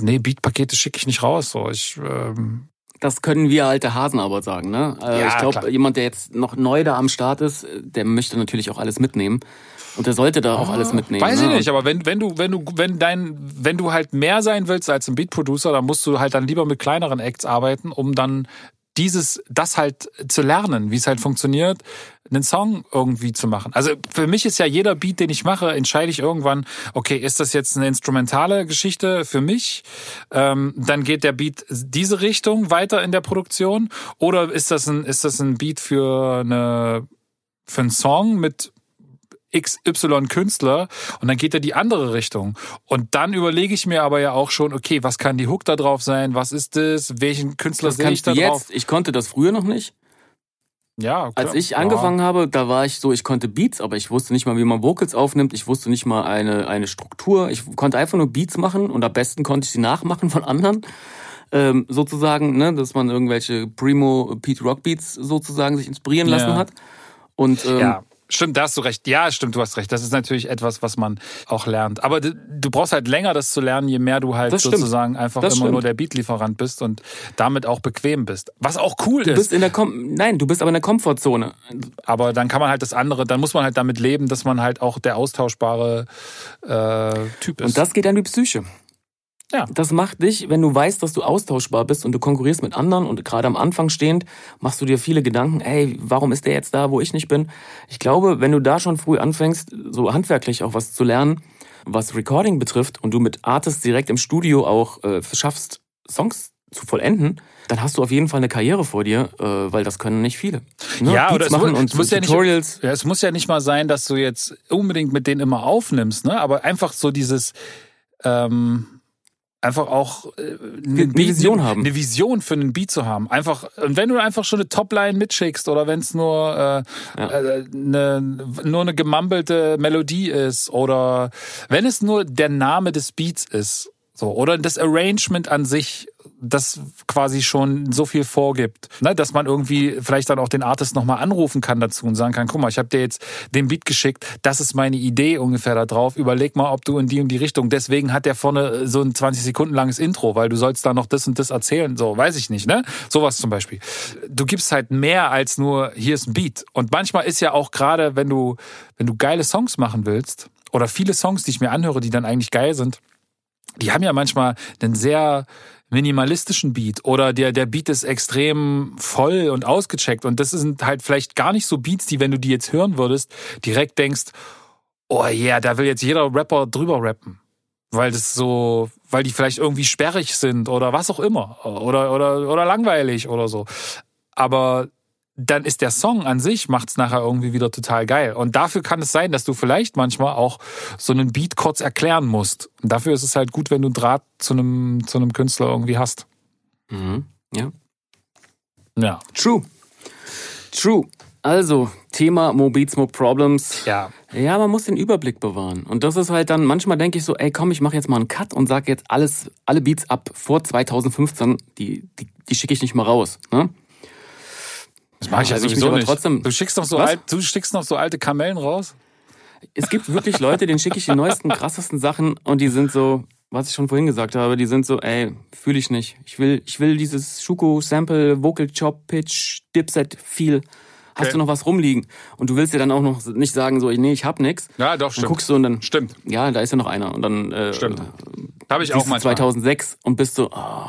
nee, Beatpakete schicke ich nicht raus. So, ich, ähm, Das können wir alte Hasen aber sagen, ne? Äh, Ja, ich glaube, jemand, der jetzt noch neu da am Start ist, der möchte natürlich auch alles mitnehmen. Und der sollte da auch alles mitnehmen. Ah, Weiß ne? ich nicht, aber wenn, wenn du, wenn du, wenn dein, wenn du halt mehr sein willst als ein Beat-Producer, dann musst du halt dann lieber mit kleineren Acts arbeiten, um dann dieses, das halt zu lernen, wie es halt funktioniert, einen Song irgendwie zu machen. Also für mich ist ja jeder Beat, den ich mache, entscheide ich irgendwann, okay, ist das jetzt eine instrumentale Geschichte für mich? Ähm, dann geht der Beat diese Richtung weiter in der Produktion oder ist das ein, ist das ein Beat für eine, für einen Song mit XY Künstler und dann geht er die andere Richtung. Und dann überlege ich mir aber ja auch schon, okay, was kann die Hook da drauf sein? Was ist das? Welchen Künstler Das sehe ich da drauf? jetzt. Ich konnte das früher noch nicht. Ja, klar. Als ich angefangen habe, da war ich so, ich konnte Beats, aber ich wusste nicht mal, wie man Vocals aufnimmt. Ich wusste nicht mal eine, eine Struktur. Ich konnte einfach nur Beats machen und am besten konnte ich sie nachmachen von anderen. Ähm, sozusagen, ne, dass man irgendwelche Primo Pete Rock Beats sozusagen sich inspirieren Ja. lassen hat. Und ähm, Ja. Stimmt, da hast du recht. Ja, stimmt, du hast recht. Das ist natürlich etwas, was man auch lernt. Aber du, du brauchst halt länger, das zu lernen, je mehr du halt Das stimmt. sozusagen einfach Das immer stimmt. nur der Beatlieferant bist und damit auch bequem bist. Was auch cool du ist. bist in der Kom Nein, du bist aber in der Komfortzone. Aber dann kann man halt das andere, dann muss man halt damit leben, dass man halt auch der austauschbare äh, Typ ist. Und das geht an die Psyche. Ja. Das macht dich, wenn du weißt, dass du austauschbar bist und du konkurrierst mit anderen und gerade am Anfang stehend, machst du dir viele Gedanken, ey, warum ist der jetzt da, wo ich nicht bin? Ich glaube, wenn du da schon früh anfängst, so handwerklich auch was zu lernen, was Recording betrifft und du mit Artists direkt im Studio auch äh, schaffst, Songs zu vollenden, dann hast du auf jeden Fall eine Karriere vor dir, äh, weil das können nicht viele. Ne? Ja, Beats oder es machen muss- und es muss ja nicht- Tutorials. Ja, es muss ja nicht mal sein, dass du jetzt unbedingt mit denen immer aufnimmst, ne? Aber einfach so dieses ähm, einfach auch äh, eine, Eine Vision haben. eine Vision für einen Beat zu haben. Einfach und wenn du einfach schon eine Topline mitschickst oder wenn es nur äh, Ja. äh, eine, nur eine gemumbelte Melodie ist oder wenn es nur der Name des Beats ist So, oder das Arrangement an sich, das quasi schon so viel vorgibt, ne, dass man irgendwie vielleicht dann auch den Artist nochmal anrufen kann dazu und sagen kann, guck mal, ich habe dir jetzt den Beat geschickt, das ist meine Idee ungefähr da drauf, überleg mal, ob du in die und die Richtung, deswegen hat der vorne so ein 20 Sekunden langes Intro, weil du sollst da noch das und das erzählen, so, weiß ich nicht, ne? Sowas zum Beispiel. Du gibst halt mehr als nur, hier ist ein Beat. Und manchmal ist ja auch gerade, wenn du, wenn du geile Songs machen willst, oder viele Songs, die ich mir anhöre, die dann eigentlich geil sind, die haben ja manchmal einen sehr minimalistischen Beat oder der, der Beat ist extrem voll und ausgecheckt und das sind halt vielleicht gar nicht so Beats, die, wenn du die jetzt hören würdest, direkt denkst, oh yeah, da will jetzt jeder Rapper drüber rappen. Weil das so, weil die vielleicht irgendwie sperrig sind oder was auch immer. Oder, oder, oder langweilig oder so. Aber dann ist der Song an sich macht's nachher irgendwie wieder total geil. Und dafür kann es sein, dass du vielleicht manchmal auch so einen Beat kurz erklären musst. Und dafür ist es halt gut, wenn du einen Draht zu einem, zu einem Künstler irgendwie hast. Mhm. Ja. Ja. True. True. Also, Thema Mo Beats, Mo Problems. Ja. Ja, man muss den Überblick bewahren. Und das ist halt dann, manchmal denke ich so, ey komm, ich mache jetzt mal einen Cut und sag jetzt alles, alle Beats ab vor 2015, die, die, die schicke ich nicht mal raus. Ne? Das mache ich ja Also ich mich sowieso aber nicht. trotzdem- du schickst noch so Was? alt, du schickst noch so alte Kamellen raus? Es gibt wirklich Leute, denen schicke ich die neuesten, krassesten Sachen und die sind so, was ich schon vorhin gesagt habe, die sind so, ey, fühle ich nicht. Ich will, ich will dieses Schuko Sample, Vocal Chop, Pitch, Dipset, viel. Hast Okay. du noch was rumliegen? Und du willst dir dann auch noch nicht sagen so, nee, ich hab nix. Ja, doch, Dann stimmt. guckst du und dann, Stimmt. ja, da ist ja noch einer. Und dann äh, Stimmt. Habe ich auch manchmal. 2006 und bist so, oh,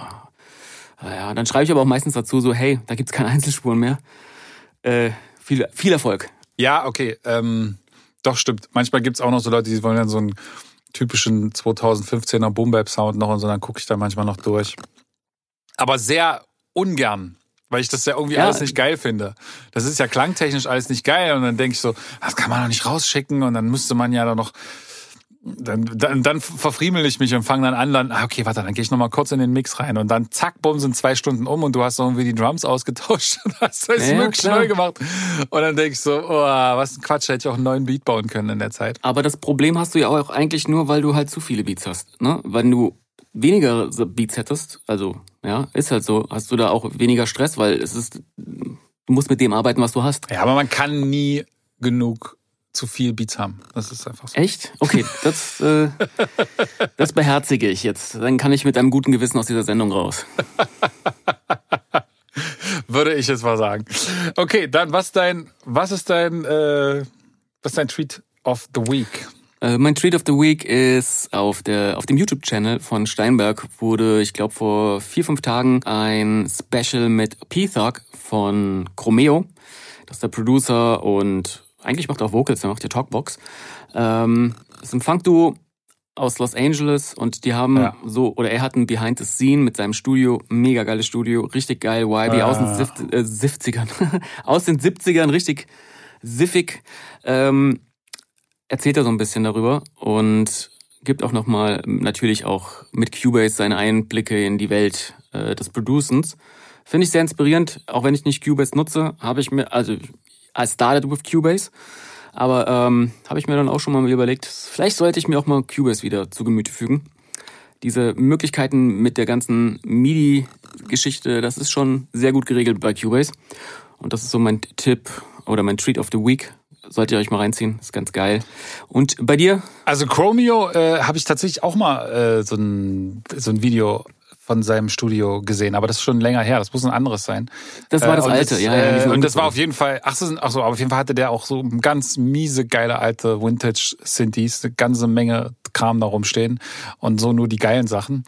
ja, dann schreibe ich aber auch meistens dazu so, hey, da gibt's keine Einzelspuren mehr. Äh, viel, viel Erfolg. Ja, okay. Ähm, doch, stimmt. Manchmal gibt's auch noch so Leute, die wollen dann so einen typischen 2015er Boom Bap Sound noch und so, dann gucke ich da manchmal noch durch. Aber sehr ungern, weil ich das ja irgendwie Ja. alles nicht geil finde. Das ist ja klangtechnisch alles nicht geil und dann denke ich so, das kann man doch nicht rausschicken und dann müsste man ja da noch dann, dann, dann verfriemel ich mich und fange dann an, dann, ah, okay, warte, dann gehe ich noch mal kurz in den Mix rein und dann zack, bumm, sind zwei Stunden um und du hast irgendwie die Drums ausgetauscht (laughs) und hast das Ja, wirklich klar. neu gemacht. Und dann denk ich so, oh, was ein Quatsch, hätte ich auch einen neuen Beat bauen können in der Zeit. Aber das Problem hast du ja auch eigentlich nur, weil du halt zu viele Beats hast. Ne? Wenn du weniger Beats hättest, also ja, ist halt so, hast du da auch weniger Stress, weil es ist, du musst mit dem arbeiten, was du hast. Ja, aber man kann nie genug zu viel Beats haben. Das ist einfach so. Echt? Okay, das, äh, (laughs) das beherzige ich jetzt. Dann kann ich mit einem guten Gewissen aus dieser Sendung raus. (laughs) Würde ich jetzt mal sagen. Okay, dann was dein, was ist dein, äh, was ist dein Treat of the Week? Äh, mein Treat of the Week ist auf der auf dem YouTube-Channel von Steinberg wurde, ich glaube vor vier fünf Tagen ein Special mit P-Thug von Chromeo. Das ist der Producer und eigentlich macht er auch Vocals, er macht ja Talkbox. Ähm, ist ein Funk-Duo aus Los Angeles und die haben Ja. so, oder er hat ein Behind the Scene mit seinem Studio, mega geiles Studio, richtig geil, YB Ah. aus den Sift, äh, 70ern, (laughs) aus den 70ern, richtig siffig. Ähm, erzählt er so ein bisschen darüber und gibt auch nochmal natürlich auch mit Cubase seine Einblicke in die Welt äh, des Producens. Finde ich sehr inspirierend, auch wenn ich nicht Cubase nutze, habe ich mir, also I started with Cubase, aber ähm, habe ich mir dann auch schon mal überlegt, vielleicht sollte ich mir auch mal Cubase wieder zu Gemüte fügen. Diese Möglichkeiten mit der ganzen MIDI-Geschichte, das ist schon sehr gut geregelt bei Cubase. Und das ist so mein Tipp oder mein Treat of the Week. Solltet ihr euch mal reinziehen, ist ganz geil. Und bei dir? Also Chromeo äh, habe ich tatsächlich auch mal äh, so, ein, so ein Video von seinem Studio gesehen, aber das ist schon länger her. Das muss ein anderes sein. Das war das und alte, ja, ja. die Äh, und das war auf jeden Fall, ach so, ach so, aber auf jeden Fall hatte der auch so ganz miese, geile alte Vintage-Synthes, eine ganze Menge Kram da rumstehen und so nur die geilen Sachen.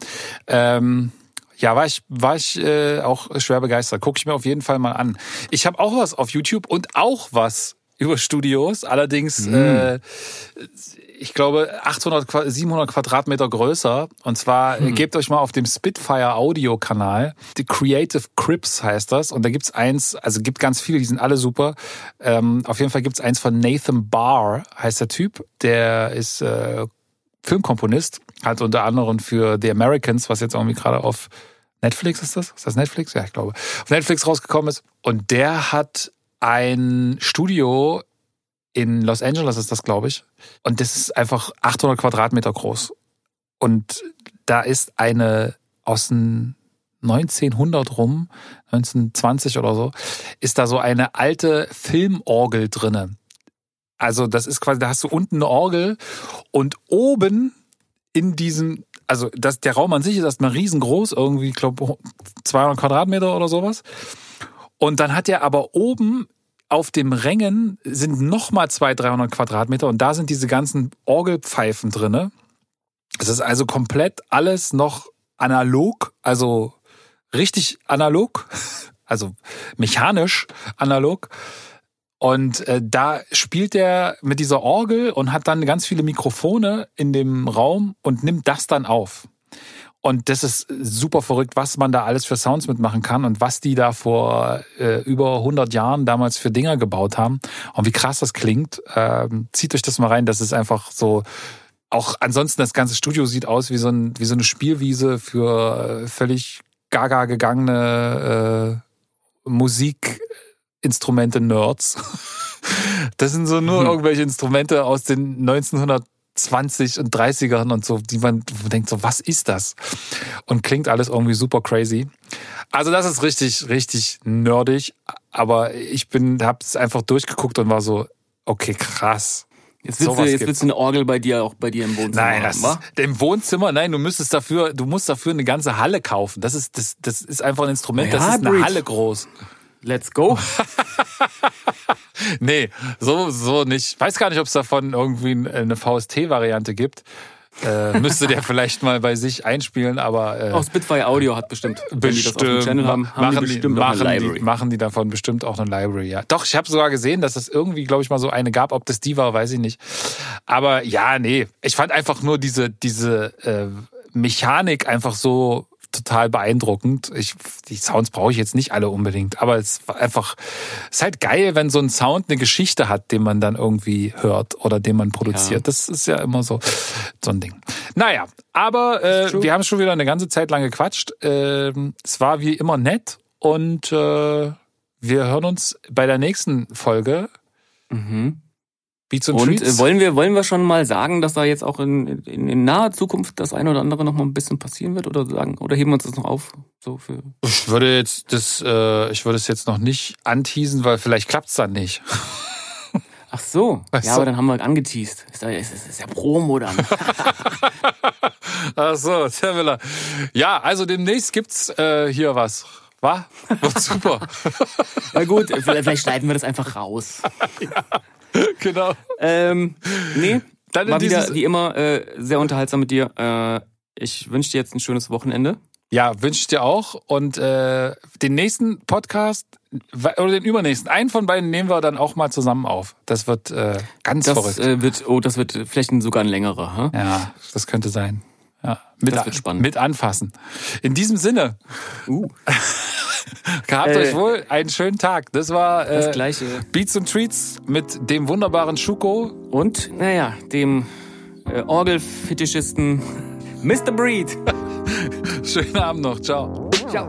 Ähm, ja, war ich, war ich äh, auch schwer begeistert. Gucke ich mir auf jeden Fall mal an. Ich habe auch was auf YouTube und auch was über Studios, allerdings äh, ich glaube 800, Qua- 700 Quadratmeter größer. Und zwar äh, gebt euch mal auf dem Spitfire Audio Kanal. The Creative Crips heißt das. Und da gibt's eins, also gibt ganz viele, die sind alle super. Ähm, auf jeden Fall gibt's eins von Nathan Barr, heißt der Typ. Der ist äh, Filmkomponist, hat unter anderem für The Americans, was jetzt irgendwie gerade auf Netflix ist das? Ist das Netflix? Ja, ich glaube. Auf Netflix rausgekommen ist. Und der hat ein Studio in Los Angeles ist das, glaube ich. Und das ist einfach 800 Quadratmeter groß. und da ist eine aus dem 1900 rum, 1920 oder so, ist da so eine alte Filmorgel drinne. Also das ist quasi, da hast du unten eine Orgel und oben in diesem, also das, der Raum an sich ist erstmal riesengroß, irgendwie, ich glaube 200 Quadratmeter oder sowas. Und dann hat er aber oben auf dem Rängen sind nochmal 200, 300 Quadratmeter und da sind diese ganzen Orgelpfeifen drinne. Es ist also komplett alles noch analog, also richtig analog, (laughs) also mechanisch analog. Und äh, da spielt er mit dieser Orgel und hat dann ganz viele Mikrofone in dem Raum und nimmt das dann auf. Und das ist super verrückt, was man da alles für Sounds mitmachen kann und was die da vor äh, über 100 Jahren damals für Dinger gebaut haben und wie krass das klingt. Ähm, zieht euch das mal rein, das ist einfach so auch ansonsten das ganze Studio sieht aus wie so, ein, wie so eine Spielwiese für äh, völlig gaga gegangene äh, Musikinstrumente-Nerds. (laughs) Das sind so nur mhm. irgendwelche Instrumente aus den 1920 und 30ern und so, die man denkt so, was ist das? Und klingt alles irgendwie super crazy. Also das ist richtig, richtig nerdig. Aber ich bin, hab's einfach durchgeguckt und war so, okay, krass. Jetzt willst, du, jetzt du eine Orgel bei dir auch bei dir im Wohnzimmer nein, das haben, im Wohnzimmer, nein, du müsstest dafür, du musst dafür eine ganze Halle kaufen. Das ist, das, das ist einfach ein Instrument, ja, das ist eine Halle groß. Let's go. (laughs) nee, so, so nicht. Weiß gar nicht, ob es davon irgendwie eine VST-Variante gibt. Äh, müsste der (laughs) vielleicht mal bei sich einspielen, aber äh, auch Spitfire Audio hat bestimmt, bestimmt wenn die das auf dem Channel haben, haben machen die bestimmt die, machen eine Library. Die, machen die davon bestimmt auch eine Library, ja. Doch, ich habe sogar gesehen, dass es irgendwie, glaube ich, mal so eine gab. Ob das die war, weiß ich nicht. Aber ja, nee, ich fand einfach nur diese diese äh, Mechanik einfach so total beeindruckend. Ich, die Sounds brauche ich jetzt nicht alle unbedingt, aber es war einfach, es ist halt geil, wenn so ein Sound eine Geschichte hat, den man dann irgendwie hört oder den man produziert. Ja. Das ist ja immer so, so ein Ding. Naja, aber äh, wir haben schon wieder eine ganze Zeit lang gequatscht. Äh, es war wie immer nett und äh, wir hören uns bei der nächsten Folge. Mhm. Beats und, und äh, Treats. wollen wir wollen wir schon mal sagen, dass da jetzt auch in, in, in naher Zukunft das eine oder andere noch mal ein bisschen passieren wird oder sagen oder heben wir uns das noch auf so für Ich würde jetzt das äh, ich würde es jetzt noch nicht anteasen, weil vielleicht klappt's dann nicht. (laughs) Ach so. Weißt ja, du? aber dann haben wir angeteased. Ist, ja, ist, ist ja Promo dann. (laughs) Ach so, Herr Miller. Ja, also demnächst gibt's äh, hier was. War? (laughs) Super. Na gut, vielleicht schneiden wir das einfach raus. ja. (laughs) genau. Ähm, nee, Dann war wieder wie immer äh, sehr unterhaltsam mit dir. Äh, ich wünsche dir jetzt ein schönes Wochenende. Ja, wünsche ich dir auch. Und äh, den nächsten Podcast oder den übernächsten, einen von beiden nehmen wir dann auch mal zusammen auf. Das wird äh, ganz das, verrückt. Äh, wird, oh, das wird vielleicht sogar ein längerer. Huh? Ja, das könnte sein. Ja, mit, das wird spannend. Mit anfassen. In diesem Sinne. Uh. (laughs) Gehabt äh, euch wohl einen schönen Tag. Das war äh, das gleiche. Beats und Treats mit dem wunderbaren Schuko. Und, naja, dem äh, Orgelfetischisten Mr. Breed. (laughs) Schönen Abend noch. Ciao. Ciao.